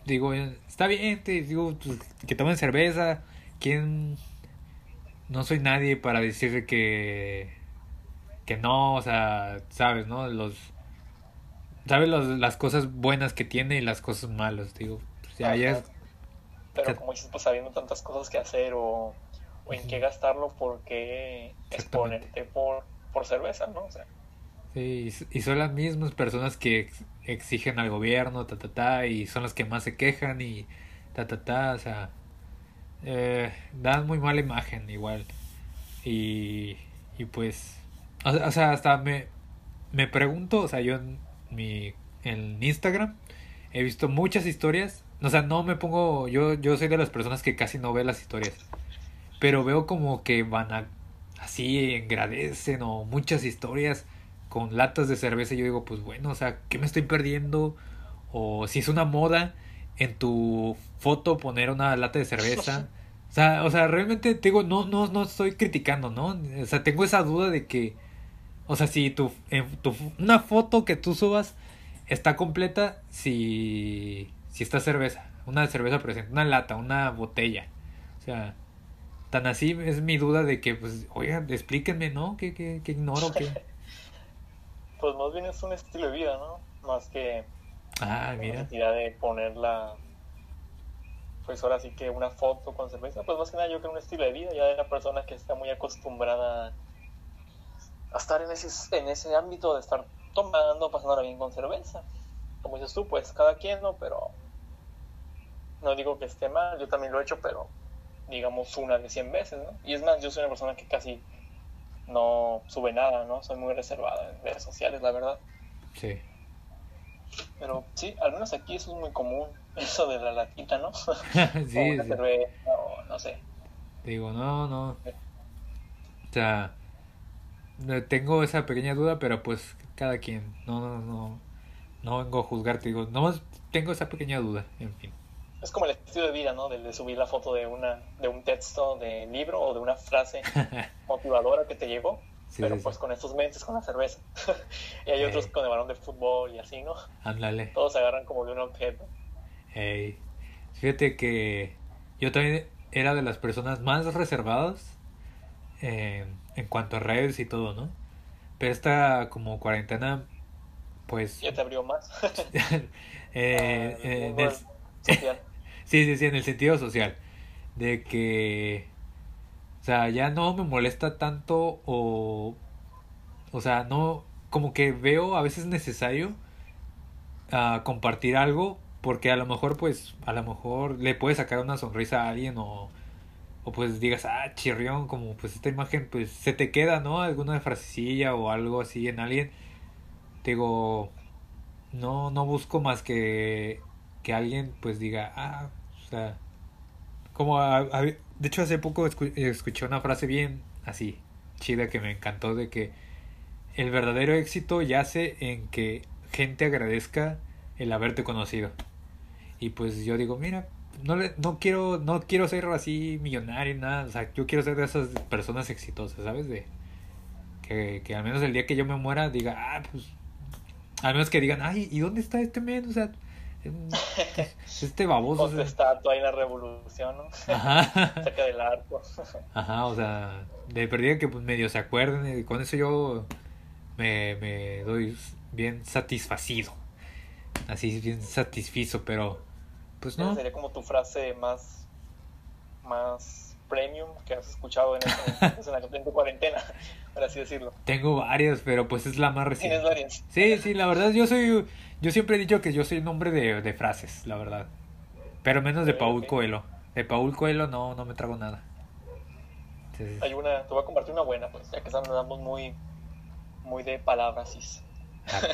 digo, está bien, te digo, pues, que tomen cerveza. ¿Quién? No soy nadie para decir que. Que no, o sea, sabes, ¿no? Los. Sabes las cosas buenas que tiene y las cosas malas, digo. Pues ya, ya Pero como dices, pues sabiendo tantas cosas que hacer o, o en qué gastarlo, ¿por qué exponerte por, por cerveza, no? O sea. Sí, y son las mismas personas que exigen al gobierno, ta, ta, ta, y son las que más se quejan y ta, ta, ta, o sea, eh, dan muy mala imagen igual. Y, y pues, o, sea, hasta me, me pregunto, o sea, yo en, mi, en Instagram he visto muchas historias, o sea, no me pongo, yo, yo soy de las personas que casi no ve las historias, pero veo como que van a, así, agradecen o muchas historias con latas de cerveza y yo digo, pues bueno, o sea, ¿qué me estoy perdiendo? O si es una moda en tu foto poner una lata de cerveza. *laughs* O sea, o sea, realmente te digo, no, no, no estoy criticando, ¿no? O sea, tengo esa duda de que, o sea, si tu, en tu una foto que tú subas está completa si, si está cerveza, una cerveza presente, una lata, una botella. O sea, tan así es mi duda de que, pues, oigan, explíquenme, ¿no? ¿Qué, qué, qué ignoro? ¿Qué? *laughs* pues más bien es un estilo de vida, ¿no? Más que ah, la necesidad de ponerla, pues ahora sí que una foto con cerveza, pues más que nada yo creo un estilo de vida, ya de la persona que está muy acostumbrada a estar en ese, en ese ámbito de estar tomando, pasándola bien con cerveza. Como dices tú, pues cada quien, ¿no? Pero no digo que esté mal, yo también lo he hecho, pero digamos una de 100 veces, ¿no? Y es más, yo soy una persona que casi no sube nada, ¿no? Soy muy reservada en redes sociales, la verdad. Sí. Pero sí, al menos aquí eso es muy común, *laughs* eso de la latita, ¿no? *laughs* *laughs* sí, o cerveza, o no sé. Digo, no, no. O sea, tengo esa pequeña duda, pero pues cada quien, no, no, no. no vengo a juzgarte, digo, nomás tengo esa pequeña duda, en fin. Es como el estilo de vida, ¿no? De, de subir la foto de una de un texto de libro o de una frase *laughs* motivadora que te llegó, Sí, pero sí, pues sí. con estos mentes, con la cerveza. *laughs* y hay otros con el balón de fútbol y así, ¿no? Ándale. Todos se agarran como de un objeto. Ey, Fíjate que yo también era de las personas más reservadas eh, en cuanto a redes y todo, ¿no? Pero esta como cuarentena, pues... Ya te abrió más. *laughs* *laughs* eh, el en el- social. *laughs* sí, sí, sí, en el sentido social. De que... O sea, ya no me molesta tanto o... O sea, no... Como que veo a veces necesario a compartir algo porque a lo mejor pues a lo mejor le puede sacar una sonrisa a alguien o, o pues digas ah chirrión como pues esta imagen pues se te queda no alguna frasecilla o algo así en alguien digo no no busco más que que alguien pues diga ah o sea como a- de hecho hace poco escu- escuché una frase bien así chida que me encantó de que el verdadero éxito yace en que gente agradezca el haberte conocido. Y pues yo digo, mira, no le, no quiero, no quiero ser así millonario, nada, o sea, yo quiero ser de esas personas exitosas, ¿sabes? De que, que al menos el día que yo me muera diga, ah, pues, al menos que digan, ay, ¿y dónde está este men? O sea, em, este baboso. *laughs* o Con tu sea, estatua ahí en la revolución, ¿no? Ajá. *laughs* Cerca del arco. *laughs* Ajá, o sea, de perdida que pues medio se acuerden y con eso yo me, me doy bien satisfacido. Así bien satisfizo, pero pues no. sería como tu frase más, más premium que has escuchado en, esta- en, la- *laughs* en tu cuarentena, por así decirlo. Tengo varias, pero pues es la más Tienes reciente. varias. Sí, sí, la verdad yo soy yo siempre he dicho que yo soy un hombre de, de frases, la verdad. Pero menos de Paul ok. Coelho. De Paul Coelho no no me trago nada. Hay una, te voy a compartir una buena, pues, ya que andamos muy, muy de palabras. arre,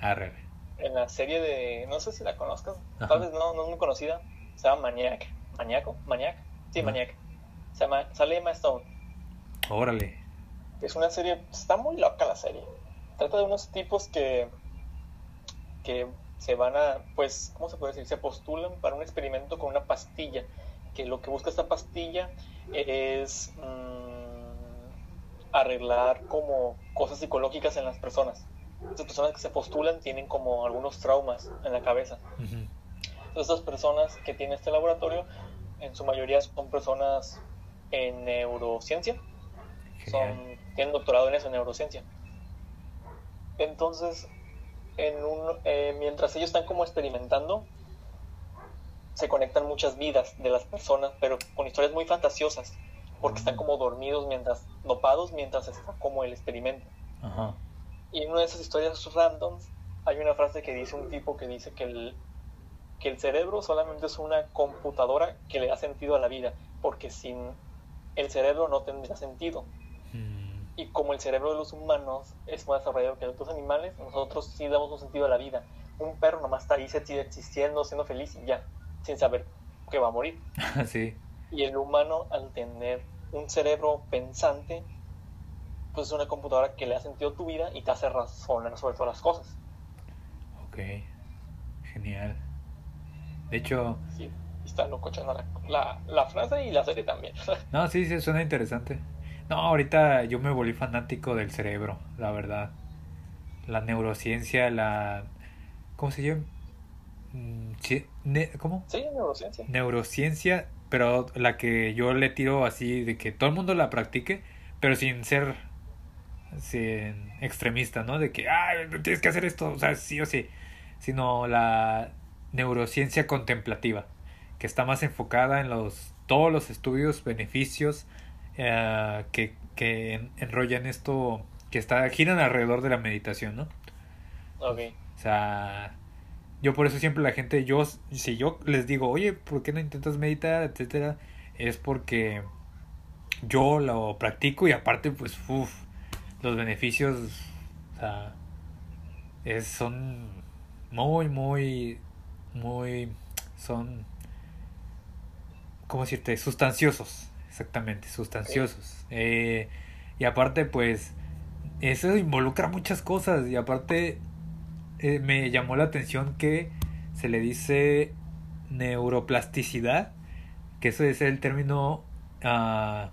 *laughs* arre. En la serie de, no sé si la conozcas, Ajá. tal vez no, no es muy conocida, se llama Maniac. ¿Maniaco? ¿Maniac? Sí. Maniac. Se llama, sale Emma Stone. Órale. Es una serie, está muy loca la serie. Trata de unos tipos que, que se van a, pues, ¿cómo se puede decir? Se postulan para un experimento con una pastilla. Que lo que busca esta pastilla es mm, arreglar como cosas psicológicas en las personas. Estas personas que se postulan tienen como algunos traumas en la cabeza. Ujú. Entonces, estas personas que tienen este laboratorio, en su mayoría son personas en neurociencia, son, tienen doctorado en eso, en neurociencia. Entonces, en un, eh, mientras ellos están como experimentando, se conectan muchas vidas de las personas, pero con historias muy fantasiosas, porque están como dormidos mientras, dopados mientras está como el experimento. Ajá. Y en una de esas historias randoms hay una frase que dice un tipo que dice que el, que el cerebro solamente es una computadora que le da sentido a la vida, porque sin el cerebro no tendría sentido. Mm, Y como el cerebro de los humanos es más desarrollado que el de otros animales, nosotros sí damos un sentido a la vida. Un perro nomás está ahí se sigue existiendo, siendo feliz y ya, sin saber que va a morir. *laughs* sí. Y el humano, al tener un cerebro pensante, pues es una computadora que le da sentido tu vida y te hace razonar sobre todas las cosas. Ok, genial. De hecho, Sí, está locochona la, la, la frase y la serie también. *laughs* no, sí, sí, suena interesante. No, ahorita yo me volví fanático del cerebro, la verdad. La neurociencia, la... ¿Cómo se llama? Mm, ¿Cómo? sí, neurociencia. Neurociencia, pero la que yo le tiro así de que todo el mundo la practique, pero sin ser extremista, ¿no? De que, ah, tienes que hacer esto, o sea, sí o sí, sino la neurociencia contemplativa, que está más enfocada en los todos los estudios, beneficios eh, que, que en- enrollan esto, que está giran alrededor de la meditación, ¿no? Ok. O sea, yo por eso siempre la gente, yo, si yo les digo, oye, ¿por qué no intentas meditar, etcétera? Es porque yo lo practico y aparte, pues, uff, los beneficios, o sea, es, son muy, muy, muy, son, ¿cómo decirte? Sustanciosos, exactamente, sustanciosos. Eh, y aparte, pues, eso involucra muchas cosas y aparte eh, me llamó la atención que se le dice neuroplasticidad, que ese es el término ah,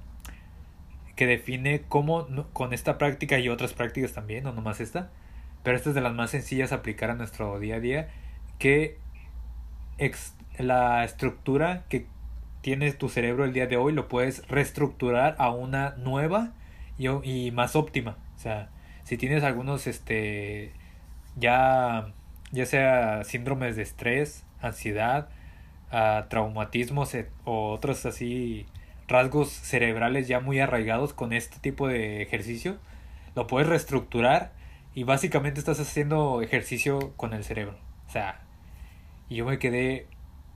que define cómo con esta práctica y otras prácticas también, no nomás esta, pero esta es de las más sencillas a aplicar a nuestro día a día, que la estructura que tiene tu cerebro el día de hoy lo puedes reestructurar a una nueva y, y más óptima. O sea, si tienes algunos, este, ya, ya sea síndromes de estrés, ansiedad, uh, traumatismos o otros así rasgos cerebrales ya muy arraigados con este tipo de ejercicio, lo puedes reestructurar y básicamente estás haciendo ejercicio con el cerebro. O sea, y yo me quedé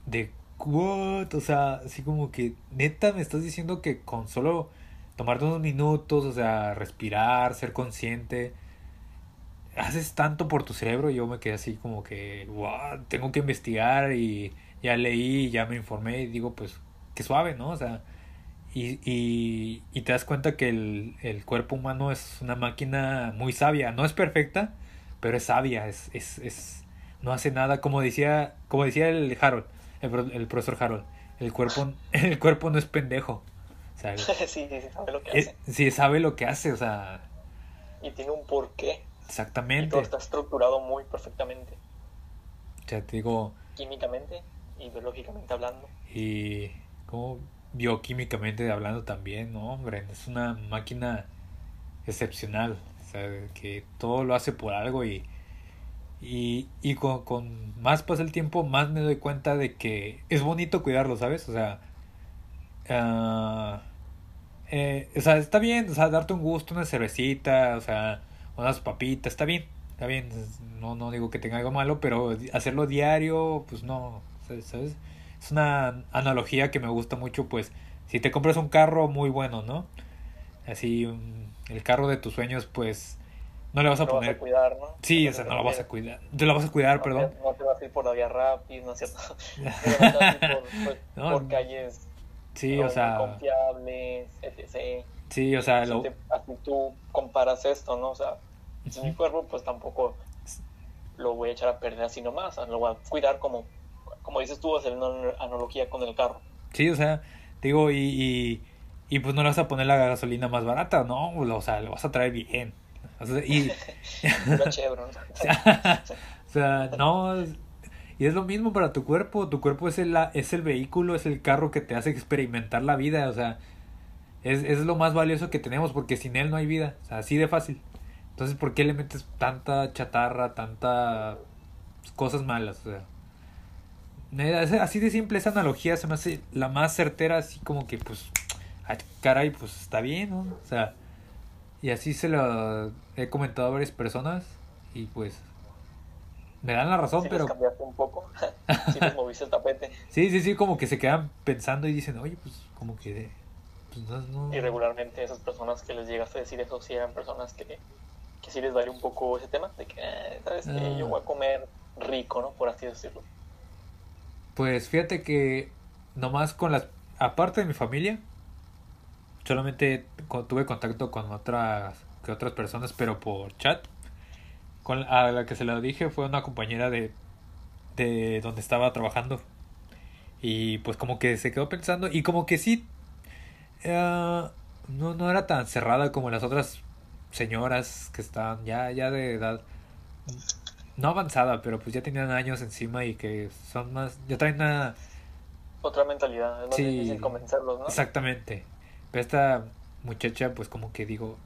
de what? O sea, así como que neta me estás diciendo que con solo tomarte unos minutos, o sea, respirar, ser consciente, haces tanto por tu cerebro. Y yo me quedé así como que, wow, tengo que investigar y ya leí, ya me informé y digo, pues, qué suave, ¿no? O sea, y, y, y te das cuenta que el, el, cuerpo humano es una máquina muy sabia. No es perfecta, pero es sabia. Es, es, es, no hace nada. Como decía, como decía el Harold, el, el profesor Harold. El cuerpo, *laughs* el cuerpo no es pendejo. ¿sabes? *laughs* sí, sí, sabe lo que hace. sí, sabe lo que hace, o sea. Y tiene un porqué. Exactamente. Y todo está estructurado muy perfectamente. Ya te digo. Químicamente y biológicamente hablando. Y como bioquímicamente hablando también, ¿no? Hombre, es una máquina excepcional, o sea, que todo lo hace por algo y, y, y con, con, más pasa el tiempo, más me doy cuenta de que es bonito cuidarlo, ¿sabes? O sea, uh, eh, o sea, está bien, o sea, darte un gusto, una cervecita, o sea, unas papitas, está bien, está bien, no, no digo que tenga algo malo, pero hacerlo diario, pues no, ¿sabes? Es una analogía que me gusta mucho, pues si te compras un carro muy bueno, ¿no? Así, el carro de tus sueños, pues no le vas a poner... Vas a cuidar, ¿no? Sí, o sea, no lo vas a cuidar. Te lo vas a cuidar, no, perdón. No te vas a ir por la vía rápida, ¿no es cierto? *laughs* por, pues, no, por calles sí, o sea... confiables, etc. Sí, o sea, lo... Te, así tú comparas esto, ¿no? O sea, uh mi cuerpo, pues tampoco lo voy a echar a perder así nomás, lo voy a cuidar como como dices tú, hacer una analogía con el carro. Sí, o sea, digo, y, y, y pues no le vas a poner la gasolina más barata, ¿no? O sea, lo vas a traer bien. O sea, y... *laughs* Chevron. *laughs* o sea, no... Y es lo mismo para tu cuerpo. Tu cuerpo es el, es el vehículo, es el carro que te hace experimentar la vida. O sea, es, es lo más valioso que tenemos porque sin él no hay vida. O sea, así de fácil. Entonces, ¿por qué le metes tanta chatarra, tanta cosas malas? O sea, Así de simple esa analogía se me hace la más certera, así como que pues, caray, pues está bien, ¿no? O sea, y así se lo he comentado a varias personas y pues me dan la razón, sí pero... cambiaste un poco, *laughs* sí te moviste el tapete. sí, sí, sí, como que se quedan pensando y dicen, oye, pues como que... Pues, no, Y regularmente esas personas que les llegaste a decir eso sí eran personas que, que sí les vale un poco ese tema, de que, eh, ¿sabes? Que yo voy a comer rico, ¿no? Por así decirlo. Pues fíjate que nomás con las... Aparte de mi familia, solamente tuve contacto con otras que otras personas, pero por chat. Con, a la que se lo dije fue una compañera de, de donde estaba trabajando. Y pues como que se quedó pensando y como que sí... Uh, no, no era tan cerrada como las otras señoras que estaban ya, ya de edad no avanzada, pero pues ya tenían años encima y que son más, ya traen una... Otra mentalidad, es más difícil convencerlos, ¿no? Exactamente. Pero esta muchacha, pues como que digo,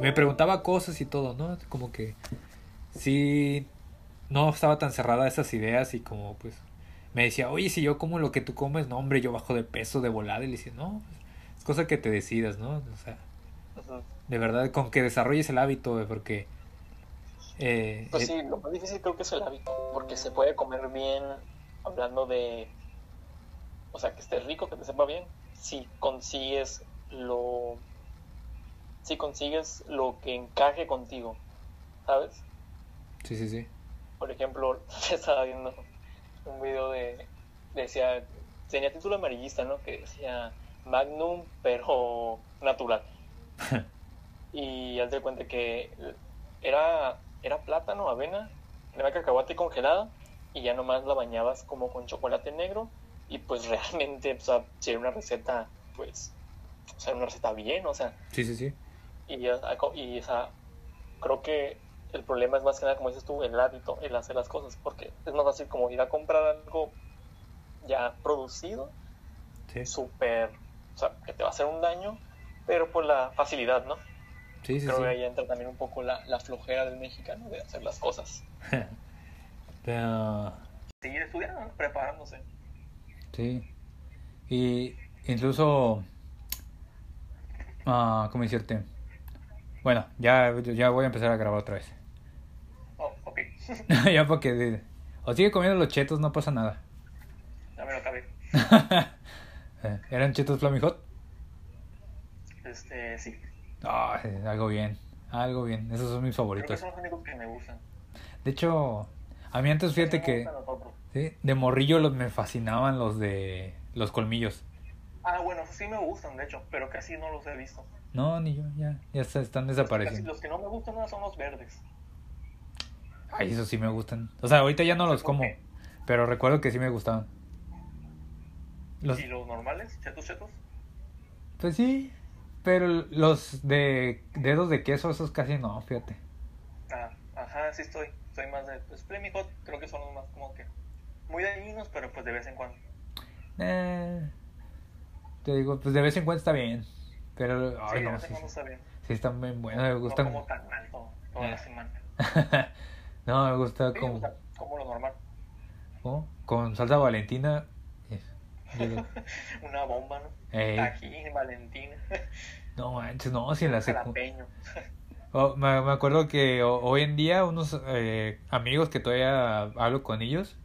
me preguntaba cosas y todo, ¿no? Como que sí, no estaba tan cerrada a esas ideas y como pues me decía, oye, si yo como lo que tú comes, no, hombre, yo bajo de peso de volada. Y le decía, no, es cosa que te decidas, ¿no? O sea, de verdad, con que desarrolles el hábito, porque eh, pues sí, lo más difícil creo que es el hábito, porque se puede comer bien hablando de, o sea, que esté rico, que te sepa bien, si consigues lo, si consigues lo que encaje contigo, ¿sabes? Sí, sí, sí. Por ejemplo, *laughs* estaba viendo un video de, decía, tenía título amarillista, ¿no? Que decía Magnum, pero natural. *laughs* y al de cuenta que era era plátano, avena era cacahuate congelada y ya nomás la bañabas como con chocolate negro y pues *laughs* realmente, o sea, si era una receta, pues, o sea, una receta bien, o sea. Sí, sí, sí. Y, y o sea, creo que el problema es más que nada, como dices tú, el hábito, el hacer las cosas, porque es más fácil como ir a comprar algo ya producido, Sí, súper, o sea, que te va a hacer un daño, pero por la facilidad, ¿no? Sí, sí. Creo que sí. ahí entra también un poco la, la flojera del mexicano de hacer las cosas. *laughs* Pero, Seguir estudiando, preparándose. sí. Y incluso, ah, ¿cómo decirte? Bueno, ya, ya voy a empezar a grabar otra vez. Oh, ok. *laughs* ya porque... O sigue comiendo los chetos, no pasa nada. ya me lo acabé. *laughs* Eh, ¿Eran chetos Flammy Hot? Este, sí. Ah, algo bien, algo bien. Esos son mis Creo que favoritos. son los únicos que me gustan. De hecho, a mí antes fíjate que. ¿sí? de morrillo los me fascinaban los de los colmillos. Ah, bueno, sí me gustan, de hecho, pero casi no los he visto. No, ni yo, ya, ya están Los que, casi- desapareciendo. los que no me gustan son los verdes. Ay, esos sí me gustan. O sea, ahorita ya no los ¿Por como, qué? pero recuerdo que sí me gustaban. Los, ¿Y los normales? ¿Chetos, chetos? pues sí, pero los de dedos de queso, esos casi no, fíjate. Ah, ajá, sí estoy. Soy más de. Pues Flaming Hot, creo que son los más como que. Muy dañinos, pero pues de vez en cuando. Eh, te digo, pues de vez en cuando está bien. Pero, ay, sí, de no, vez en cuando sí, está bien. sí están bien buenos, me No gustan. como tan alto toda la Eh. semana. *laughs* no, me gusta Sí, como, o sea, como lo normal. ¿cómo? con salsa valentina. *laughs* Una bomba, ¿no? Ey. Aquí, Valentina. no manches, no, si en la secu... Jalapeño. *laughs* Oh, me, me acuerdo que ho- hoy en día unos eh, amigos que todavía hablo con ellos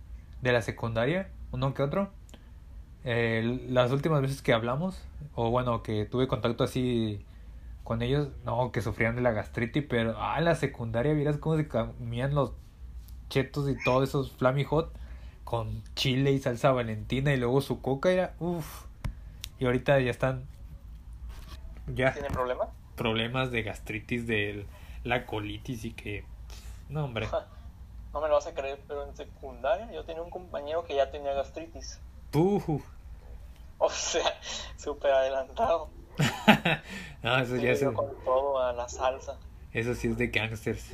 de la secundaria, uno que otro, eh, las últimas veces que hablamos, o bueno, que tuve contacto así con ellos, no, que sufrían de la gastritis, pero ah, en la secundaria, vieras cómo se comían los chetos y todos esos Flammy Hot con chile y salsa valentina y luego su coca era, uff, y ahorita ya están, ya ¿Tienen problema? problemas de gastritis, de la colitis y que... No, hombre. *laughs* No me lo vas a creer, pero en secundaria yo tenía un compañero que ya tenía gastritis. O sea, *laughs* súper adelantado. *laughs* no, eso Y ya es... con todo a la salsa. Eso sí es de gangsters.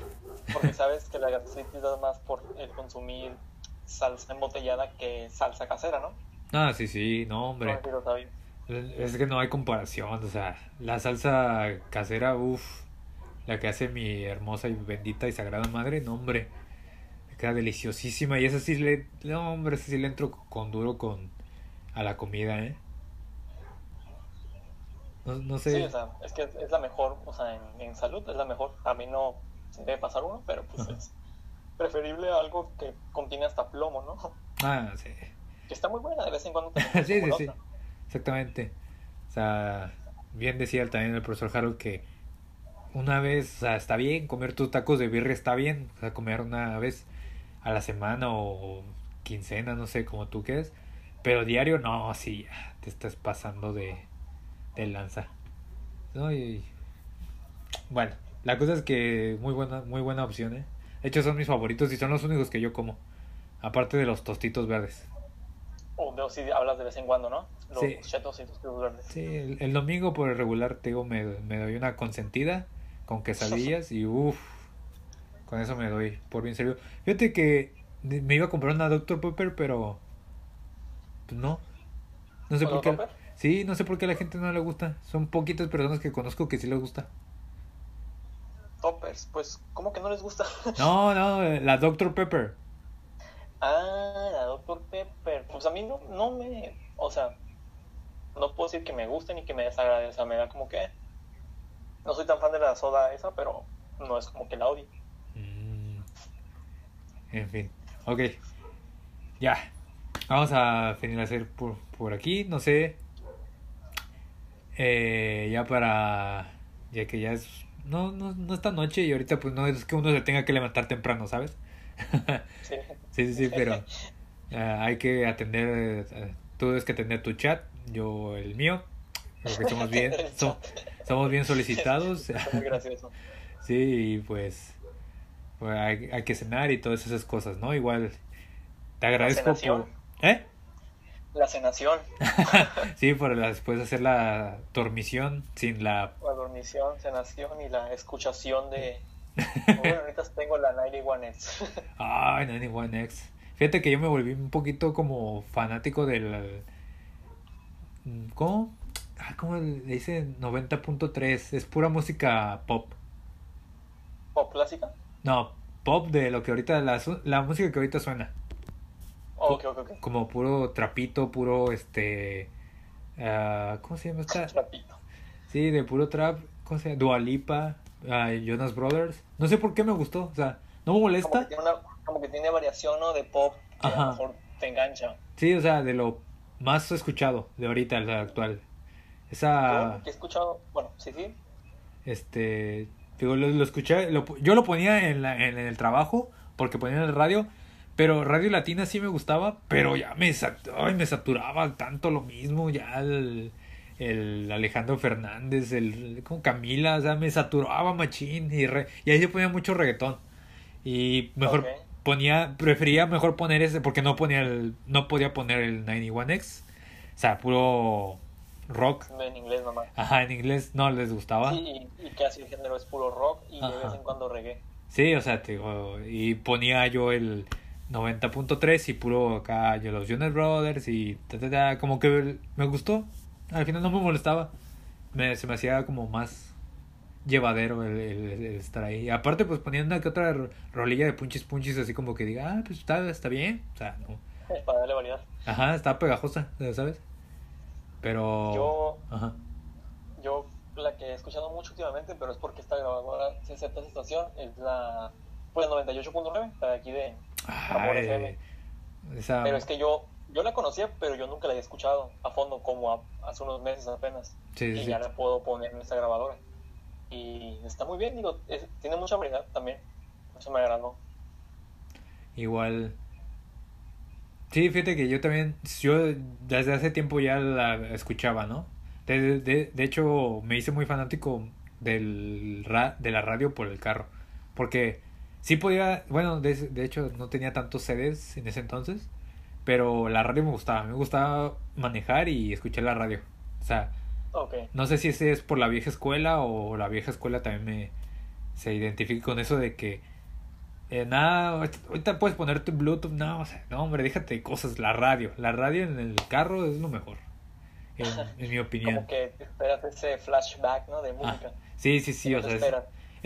Porque sabes que la gastritis da más por el consumir salsa embotellada que salsa casera, ¿no? Ah, sí, sí, no, hombre. Es que no hay comparación, o sea, la salsa casera, uff, la que hace mi hermosa y bendita y sagrada madre, no, hombre, queda deliciosísima y esa sí le, no, hombre, esa sí le entro con duro con a la comida, ¿eh? No, no sé. Sí, o sea, es que es, la mejor, o sea, en, en salud es la mejor. A mí no se debe pasar uno, pero pues es preferible algo que contiene hasta plomo, ¿no? Ah, sí. Que está muy buena, de vez en cuando *laughs* sí, sí, sí. Exactamente. O sea, bien decía también el profesor Harold que una vez, o sea, está bien, comer tus tacos de birria está bien, o sea, comer una vez a la semana o quincena, no sé, como tú quieres, pero diario no, sí, te estás pasando de, de lanza. ¿No? Y, bueno, la cosa es que muy buena, muy buena opción, ¿eh? De hecho son mis favoritos y son los únicos que yo como, aparte de los tostitos verdes. O de, si hablas de vez en cuando, ¿no? Los Sí. chetos y los tiros verdes. Sí, el, el domingo por el regular te digo, me, me doy una consentida con quesadillas y uff, con eso me doy por bien serio. Fíjate que me iba a comprar una Dr. Pepper, pero pues no. No sé ¿Con por qué. Pepper? Sí, no sé por qué a la gente no le gusta. Son poquitas personas que conozco que sí les gusta. Toppers, pues, ¿cómo que no les gusta? *laughs* No, no, la Dr. Pepper. ah, la Dr. Pepper. Pues a mí no, no me. O sea, no puedo decir que me guste ni que me desagrade. O sea, me da como que. No soy tan fan de la soda esa, pero no es como que la odie. Mm. En fin, ok. Ya. Vamos a finalizar por, por aquí. No sé. Eh, ya para. Ya que ya es. No, no, no esta noche y ahorita pues no es que uno se tenga que levantar temprano, ¿sabes? Sí. *laughs* sí, sí, sí, pero eh, hay que atender. eh, tú debes que atender tu chat, yo el mío. Porque somos bien, *laughs* so- somos bien solicitados. *laughs* Muy gracioso. Sí, y pues pues, hay, hay que cenar y todas esas cosas, ¿no? Igual te agradezco por... ¿Eh? La cenación, *laughs* sí, por la- después de hacer la dormición sin la... la dormición, cenación y la escuchación de... *laughs* Bueno, ahorita tengo la 91X. *laughs* Ay, 91X. Fíjate que yo me volví un poquito como fanático del... ¿Cómo? Ah, ¿Cómo le dice 90.3? Es pura música pop. ¿Pop clásica? No, pop de lo que ahorita... La, la música que ahorita suena. Oh. Como puro trapito, puro este... ah, ¿Cómo se llama esta? *laughs* Rapidito. Sí, de puro trap. ¿Cómo se llama? Dua Lipa, ah, Jonas Brothers. No sé por qué me gustó. O sea, no me Como que, molesta. tiene una, como que tiene variación, ¿no? De pop que a Ajá. lo mejor te engancha. Sí, o sea, de lo más escuchado de ahorita, el actual. Esa, que he escuchado, bueno, sí, sí. este, digo, lo, lo escuché, lo- yo lo ponía en, la- en el trabajo porque ponía en el radio, pero Radio Latina sí me gustaba, pero ya me, sat- ay, me saturaba tanto lo mismo, ya el, el Alejandro Fernández, el, como Camila, o sea, me saturaba machín y, re- y ahí se ponía mucho reggaetón. Y mejor ponía, prefería mejor poner ese porque no ponía el, no podía poner el 91X, o sea, puro rock. En inglés nomás. Ajá, en inglés no les gustaba. Sí, y, y casi el género es puro rock y de vez en cuando reggae. Sí, o sea, te digo, y ponía yo el 90.3 y puro acá, yo los Jonas Brothers y ta, ta, ta, como que me gustó. Al final no me molestaba. Me, se me hacía como más llevadero el, el- el estar ahí. Y aparte, pues ponía una que otra ro- rolilla de punchis punchis, así como que diga, ah, pues está, está bien. O sea, no. Para darle variedad. Ajá, está pegajosa, ¿sabes? Pero. Yo, Ajá. yo la que he escuchado mucho últimamente, pero es porque esta grabadora se acepta esa estación, es la pues 98.9, la de aquí de Amor Ay, FM. esa. Pero es que yo, yo la conocía, pero yo nunca la había escuchado a fondo, como a- hace unos meses apenas. Sí, y sí. ya la puedo poner en esta grabadora. Y está muy bien, digo, es- tiene mucha variedad también. Eso me agradó. Igual. Sí, fíjate que yo también, yo desde hace tiempo ya la escuchaba, ¿no? De, de, de hecho, me hice muy fanático del ra- de la radio por el carro. Porque sí podía, bueno, de, de hecho no tenía tantos CDs en ese entonces, pero la radio me gustaba, me gustaba manejar y escuchar la radio. O sea, no sé si ese es por la vieja escuela o la vieja escuela también me se identifica con eso de que eh, nada, ahorita- puedes ponerte Bluetooth, no, o sea, no, hombre, déjate de cosas, la radio, la radio en el carro es lo mejor, en, *laughs* en mi opinión. Como que esperas ese flashback, ¿no? De Ah, música. sí, sí, sí, Que o sea, es.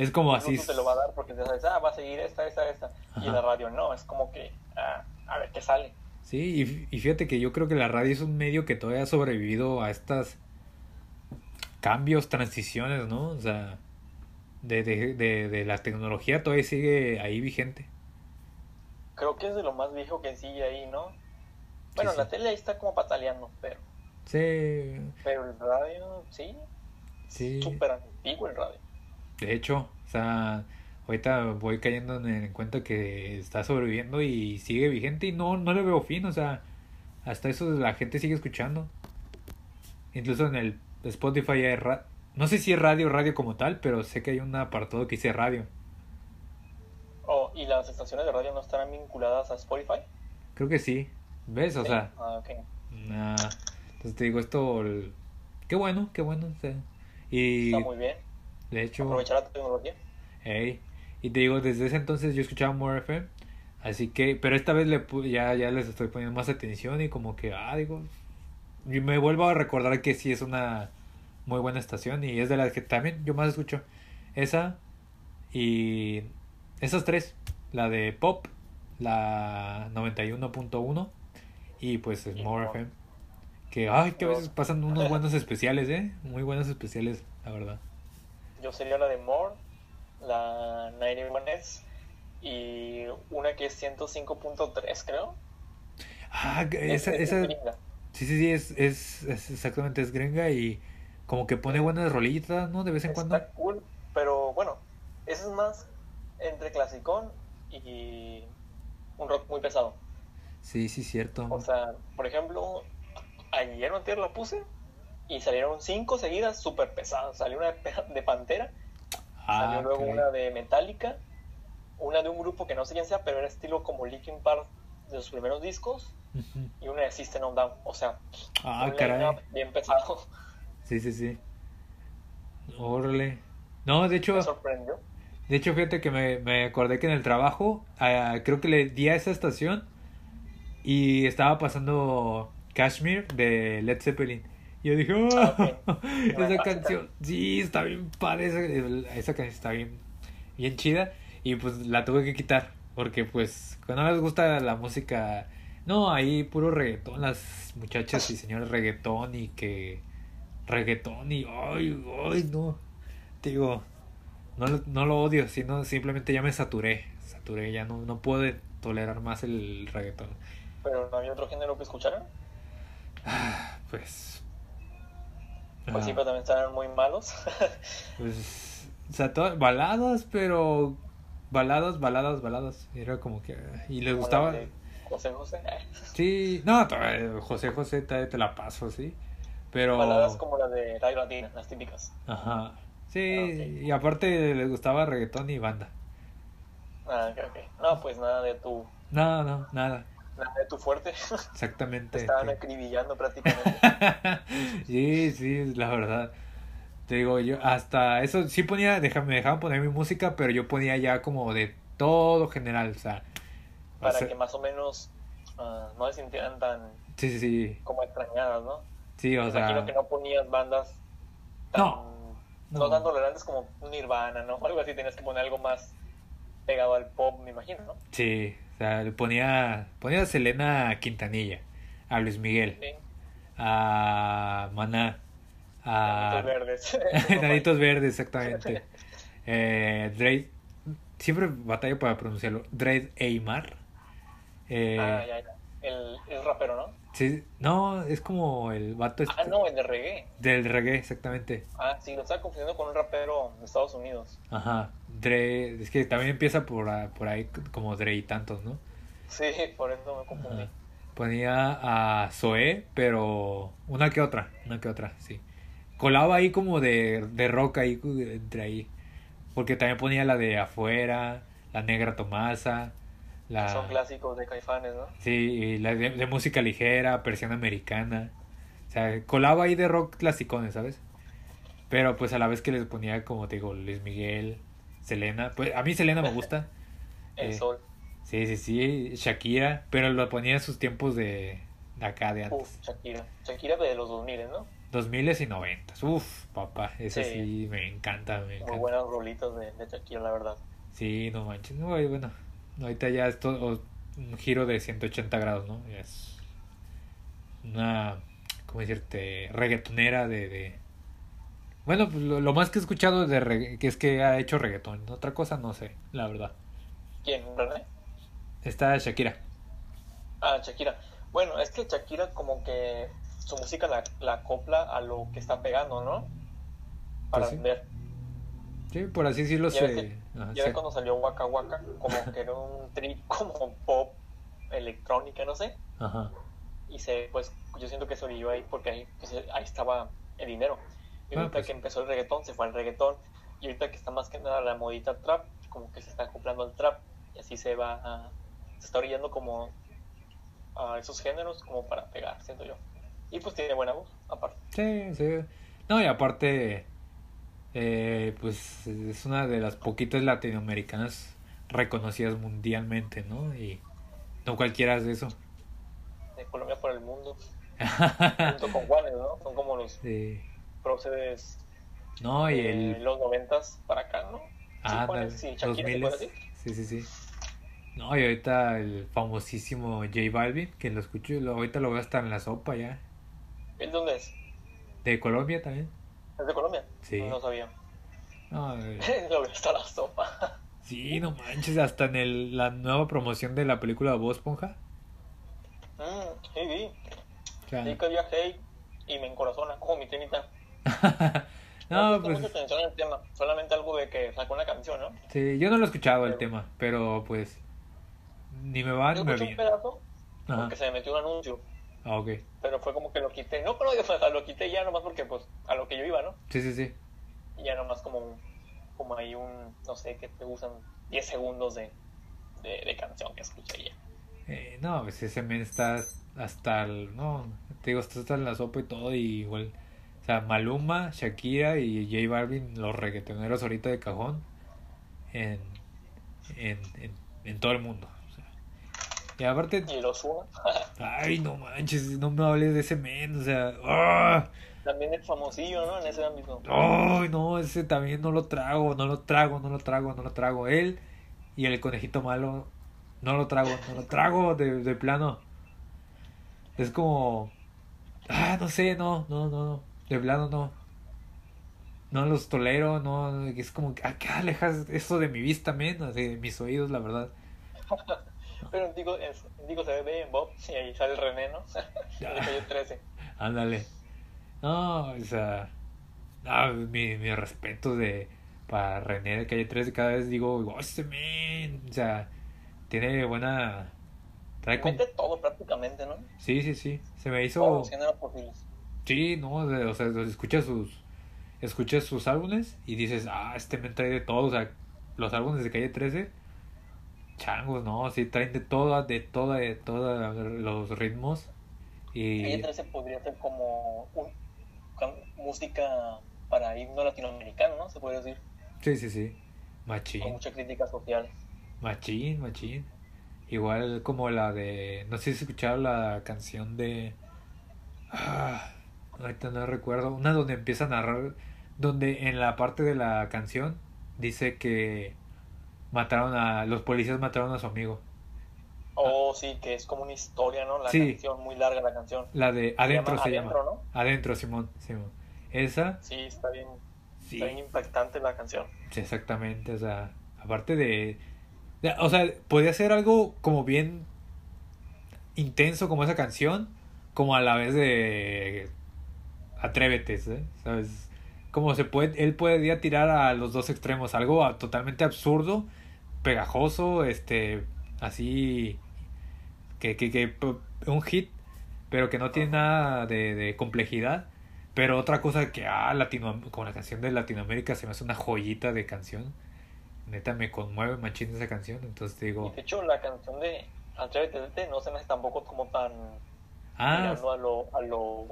Es como así. Te lo va a dar porque te sabes, ah, va a seguir esta, esta, esta. Y Ajá. la radio no, es como que, ah, a ver qué sale. Sí, y, y fíjate que yo creo que la radio es un medio que todavía ha sobrevivido a estas cambios, transiciones, ¿no? O sea, de, de, de, de la tecnología todavía sigue ahí vigente. Creo que es de lo más viejo que sigue ahí, ¿no? Bueno, Sí, la tele ahí está como pataleando, pero, Sí, pero el radio, sí, sí. súper antiguo el radio. De hecho, o sea, ahorita voy cayendo en, en cuenta que está sobreviviendo y sigue vigente y no, no le veo fin, o sea, hasta eso la gente sigue escuchando. Incluso en el Spotify hay ra- no sé si es radio, radio como tal, pero sé que hay un apartado que dice radio. Oh, ¿y las estaciones de radio no estarán vinculadas a Spotify? Creo que sí. ¿Ves? O Sí. sea, Ah, ok. nah. entonces te digo esto, el- qué bueno, qué bueno. o sea, y Está muy bien. De hecho, Aprovechar la tecnología. Ey, Y te digo, desde ese entonces yo escuchaba More FM. Así que, pero esta vez le ya, ya les estoy poniendo más atención y como que, ah, digo, y me vuelvo a recordar que sí es una muy buena estación y es de las que también yo más escucho. Esa y esas tres, la de Pop, la 91.1 y pues Y More More. FM. Que, ay, que a veces pasan unos *laughs* buenos especiales, ¿eh? Muy buenos especiales, la verdad. Yo sería la de More, la 91S y una que es 105.3, creo. Ah, Es- esa, es esa, gringa. Sí, sí, sí, es, es, es exactamente, es gringa y como que pone buenas rolitas, ¿no? De vez en cuando. Está cool, pero bueno, ese es más entre clasicón y un rock muy pesado. Sí, sí, cierto. O sea, por ejemplo, ayer o antier la puse y salieron cinco seguidas súper pesadas. Salió una de, *laughs* Pantera, Ah, salió luego una de Metallica una de un grupo que no sé quién sea, pero era estilo como Linkin Park de sus primeros discos y una de System of Down. O sea, Ah, un caray. bien pesado. Sí, sí, sí. Órale. No, de hecho, Me sorprendió. de hecho, fíjate que me, me acordé que en el trabajo, ah, creo que le di a esa estación y estaba pasando Kashmir de Led Zeppelin. Y yo dije, ¡oh! ok. *laughs* esa canción, sí, está bien padre, esa, esa canción está bien, bien chida. Y pues la tuve que quitar, porque pues cuando no les gusta la música, no, ahí puro reggaetón, las muchachas y señores reggaetón y que reggaetón y, ay, ay, no, te digo, no, lo- no lo odio, sino simplemente ya me saturé, saturé, ya no, no puedo tolerar más el reggaetón. Pero no había otro género que escucharan. Pues... Pues sí, pero también estaban muy malos. *laughs* Pues, o sea, todas baladas, pero baladas, baladas, baladas. Era como que y les Como gustaba. José José. eh, *laughs* Sí, no, to- José José te, te la paso, sí. Pero Baladas como las de Radio Latina, las típicas. ajá. Sí, Ah, ok. y aparte les gustaba reggaetón y banda. Ah, ok, ok. No, pues nada de tu, No, no, nada. De tu fuerte. Exactamente. Te estaban sí. acribillando prácticamente. *laughs* sí, sí, la verdad. Te digo, yo hasta eso sí ponía, deja- me dejaban poner mi música, pero yo ponía ya como de todo general, o sea, o para sea, que más o menos ah, no se sintieran tan sí, sí, sí, como extrañadas, ¿no? sí, o Me sea, imagino que no ponías bandas tan, No, no, no. tan tolerantes como Nirvana, ¿no? O algo así, tenías que poner algo más pegado al pop, me imagino, ¿no? sí, o sea, le ponía, ponía a Selena Quintanilla, a Luis Miguel, Sí, a Maná, a verdes. *laughs* *laughs* Nanitos Verdes, exactamente, *laughs* eh, Drake, siempre batallo para pronunciarlo, Drake Aymar, eh, Ah, ya, ya. El, el rapero, ¿no? Sí, no, es como el vato Ah, este- no, el de reggae. del reggae, exactamente. Ah, sí, lo estaba confundiendo con un rapero de Estados Unidos. Ajá, Dre, es que también empieza por, por ahí como Dre y tantos, ¿no? Sí, por eso me confundí. Ajá. Ponía a Zoé, pero una que otra, una que otra, sí. Colaba ahí como de, de rock ahí, entre ahí. Porque también ponía la de afuera, la negra Tomasa, la... Son clásicos de Caifanes, ¿no? Sí, y la de, de música ligera, persiana americana. O sea, colaba ahí de rock clasicones, ¿sabes? Pero pues a la vez que les ponía, como te digo, Luis Miguel, Selena. Pues a mí Selena me gusta. *laughs* El Eh, sol. Sí, sí, sí, Shakira, pero lo ponía en sus tiempos de, de acá, de antes. Uf, Shakira. Shakira de los 2000, ¿no? 2000 y 90. Uf, papá, esa sí. Sí. me encanta, me Muy encanta. buenas rolitas de, de Shakira, la verdad. Sí, no manches. No, y bueno, ahorita ya es todo un giro de 180 grados, ¿no? Es una, ¿cómo decirte? Reggaetonera de... de... Bueno, pues lo, lo más que he escuchado de regga- que es que ha hecho reggaetón. Otra cosa no sé, la verdad. ¿Quién? ¿René? Está Shakira. Ah, Shakira. Bueno, es que Shakira como que su música la, la acopla a lo que está pegando, ¿no? Para Pues sí. vender. Sí, por así decirlo, Ya se... que- ajá, Ya se- cuando salió Waka Waka, como que era un trip *laughs* como pop electrónica, no sé. Ajá. Y se, pues yo siento que se orilló ahí porque ahí, pues, ahí estaba el dinero. Y Ah, ahorita pues. que empezó el reggaetón, se fue al reggaetón. Y ahorita que está más que nada la modita trap, como que se está acoplando al trap. Y así se va a, se está orillando como a esos géneros como para pegar, siento yo. Y pues tiene buena voz, aparte. Sí, sí. No, y aparte, eh, pues es una de las poquitas latinoamericanas reconocidas mundialmente, ¿no? Y no cualquiera hace eso. De Colombia por el mundo. *laughs* Junto con Juanes, ¿no? Son como los Sí. próceres No, y de el... los noventas para acá, ¿no? Ah, Juanes, sí, Shakira. Sí, sí, sí. No, y ahorita el famosísimo J Balvin, que lo escucho, lo, ahorita lo veo hasta en la sopa ya. ¿El dónde es? De Colombia también. ¿Es de Colombia? Sí. No sabía. No, *laughs* eh, Lo veo hasta la sopa. sí, no manches, hasta en el, la nueva promoción de la película Voz Esponja. Mm, sí, vi. Sí que viajé y me encorazona como mi tenita. *laughs* no, no pues mucha atención al tema. Solamente algo de que sacó una canción, ¿no? sí, yo no lo he escuchado el tema, pero pues ni me va Yo ni me escuché un viene. pedazo Ajá. porque se me metió un anuncio. Ah, ok. Pero fue como que lo quité. No, pero o sea, lo quité ya nomás porque pues a lo que yo iba, ¿no? Sí, sí, sí. Y ya nomás como, como ahí un, no sé, qué te usan 10 segundos de, de, de canción que escucharía. Eh, no, pues ese men está hasta el, no, te digo, está hasta en la sopa y todo, y igual, o sea, Maluma, Shakira y J Balvin, los reggaetoneros ahorita de cajón, en, en, en, en todo el mundo. Y aparte, Y los *laughs* uno. ay, no manches, no me hables de ese men, o sea, ¡ah! También es famosillo, ¿no? En ese ámbito. Ay, no, ese también no lo trago, no lo trago, no lo trago, no lo trago. Él y el conejito malo, no lo trago, no lo trago de, de plano. Es como, ah, no sé, no, no, no, de plano no. No los tolero, no, es como, acá alejas eso de mi vista, menos de mis oídos, la verdad. *laughs* Pero Digo, es- Digo se ve en Bob *laughs* y ahí sale el René, ¿no? *laughs* De calle 13. Ándale. No, o sea, no, mi, mi respeto de para René de calle 13 cada vez digo, oh, este men, o sea, tiene buena trae con... Mete todo prácticamente, ¿no? Sí, sí, sí, se me hizo Todos los géneros posibles. Sí, no, o sea, escuchas sus escuchas sus álbumes y dices, "Ah, este men trae de todo", o sea, los álbumes de calle 13 changos, no, sí traen de todo, de todo, de todos los ritmos y Calle 13 podría ser como un, música para himno latinoamericano, ¿no? Se podría decir. sí, sí, sí. Con Machín. mucha crítica social. Machín, machín. Igual como la de. No sé si escucharon la canción de. Ah, ahorita no recuerdo. Una donde empieza a narrar. Donde en la parte de la canción dice que mataron a. Los policías mataron a su amigo. Oh, sí, que es como una historia, ¿no? La Sí. canción, muy larga la canción. La de Adentro se llama. Adentro, ¿no? Adentro, Simón. Simón. Esa, Sí, está bien, sí. está bien impactante la canción. Sí, exactamente, o sea, aparte de, o sea, podía ser algo como bien intenso como esa canción, como a la vez de atrévete, ¿eh? ¿sabes? Como se puede, él podía tirar a los dos extremos, algo totalmente absurdo, pegajoso, este, así, que, que, que, un hit, pero que no tiene nada de, de complejidad. Pero otra cosa que, ah, Latino, con la canción de Latinoamérica se me hace una joyita de canción. Neta me conmueve machín esa canción. Entonces Y digo, de hecho, la canción de Atrévete Vete no se me hace tampoco como tan ah, a lo, a lo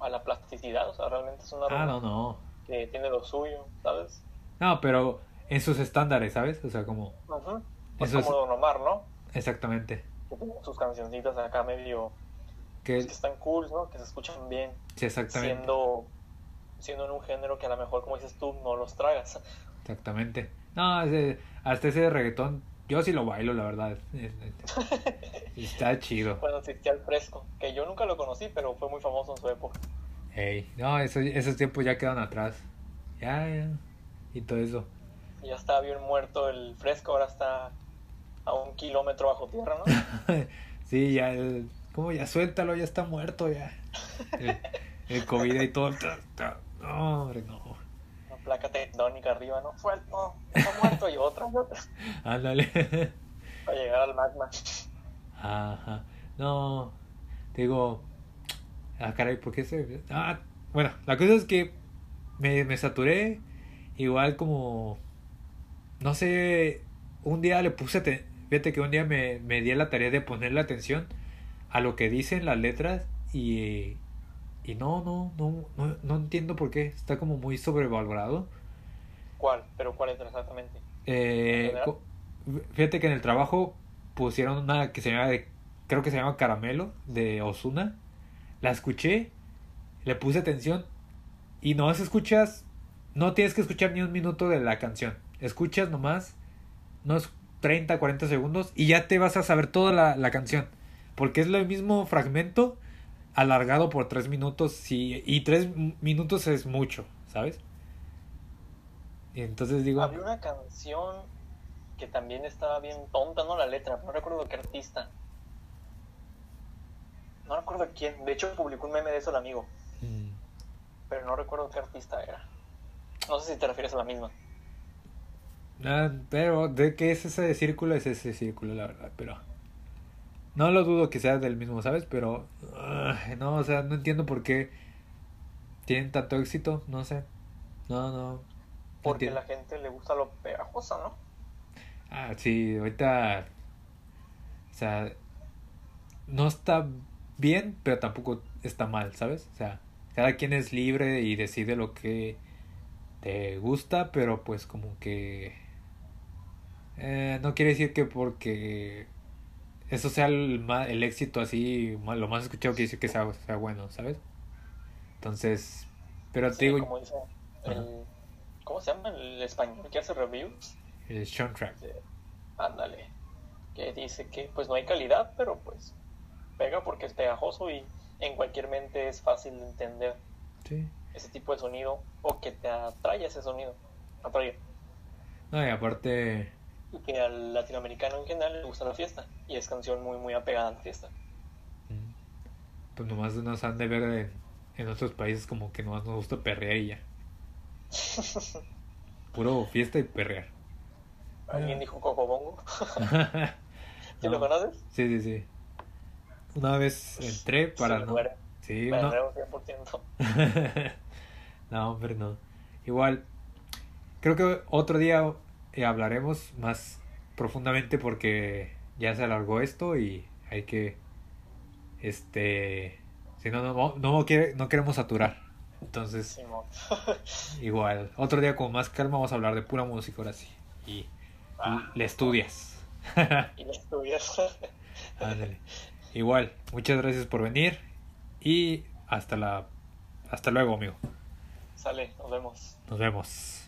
a la plasticidad, o sea, realmente es una ah, no, no. que tiene lo suyo, ¿sabes? No, pero en sus estándares, ¿sabes? O sea, como, Ujú. Pues Eso es- como Don Omar, ¿no? exactamente. Sus cancioncitas acá medio Que, pues, que están cool, ¿no? Que se escuchan bien, sí, exactamente. siendo siendo en un género que a lo mejor, como dices tú, no los tragas. Exactamente. No, ese- hasta ese reggaetón, yo sí lo bailo, la verdad. Está chido. *laughs* Existía el fresco, que yo nunca lo conocí, pero fue muy famoso en su época. Ey, no, esos, esos tiempos ya quedan atrás. Ya, ya. Y todo eso. Ya estaba bien muerto el fresco, ahora está a un kilómetro bajo tierra, ¿no? *laughs* sí, ya, el, ¿cómo ya suéltalo? Ya está muerto ya. El, el COVID y todo. No, hombre, no. Una placa tectónica arriba, ¿no? Suelto, está muerto y otra otra. *laughs* Ándale. Para llegar al magma. Ajá. No, te digo. Ah, caray, ¿por qué se.? Ah, bueno, la cosa es que me, me saturé. Igual como. No sé. Un día le puse. aten- Fíjate que un día me, me di la tarea de ponerle atención a lo que dicen las letras y. Y no, no, no, no, no entiendo por qué. Está como muy sobrevalorado. ¿Cuál? ¿Pero cuál es exactamente? Eh, fíjate que en el trabajo pusieron una que se llama de, creo que se llama Caramelo de Osuna. La escuché, le puse atención y no escuchas, no tienes que escuchar ni un minuto de la canción. Escuchas nomás unos 30, 40 segundos y ya te vas a saber toda la, la canción. Porque es el mismo fragmento alargado por 3 minutos y, y 3 minutos es mucho, ¿sabes? Y entonces digo... Había una canción que también estaba bien tonta, ¿no? La letra, no recuerdo qué artista. No recuerdo quién. De hecho, publicó un meme de eso el amigo, mm, pero no recuerdo qué artista era. No sé si te refieres a la misma. Ah, pero de qué es ese círculo, es ese círculo, la verdad, pero no lo dudo que sea del mismo, ¿sabes? Pero ah, no, o sea, no entiendo por qué tienen tanto éxito, no sé. No, no. Porque entiendo. la gente le gusta lo pegajosa, ¿no? Ah, sí, ahorita. O sea, no está bien, pero tampoco está mal, ¿sabes? O sea, cada quien es libre y decide lo que te gusta, pero pues como que... Eh, no quiere decir que porque eso sea el, el éxito así, lo más escuchado quiere decir que sea, sea bueno, ¿sabes? Entonces, pero te digo... Como dice el, ¿Cómo se llama el español que hace reviews? El soundtrack. Ándale. Que dice que pues no hay calidad, pero pues pega porque es pegajoso y en cualquier mente es fácil de entender ese tipo de sonido o que te atrae ese sonido. Atrae. No, y aparte. Y que al latinoamericano en general le gusta la fiesta y es canción muy, muy apegada a la fiesta. Mm. Pues nomás nos han de ver en, en otros países como que nomás nos gusta perrear y ya. *laughs* Puro fiesta y perrear. ¿Alguien dijo Cocobongo? *laughs* ¿Sí lo conoces? Sí, sí, sí. Una vez entré para no. Sí, no. *laughs* no, hombre, no. Igual, creo que otro día eh, hablaremos más profundamente porque ya se alargó esto y hay que. Este. Si no, no, no, no queremos saturar. Entonces, *laughs* igual, otro día con más calma vamos a hablar de pura música ahora sí. Y, ah. le estudias. *laughs* y le estudias. *laughs* Ándale. Igual, muchas gracias por venir y hasta la hasta luego, amigo. Sale, nos vemos. Nos vemos.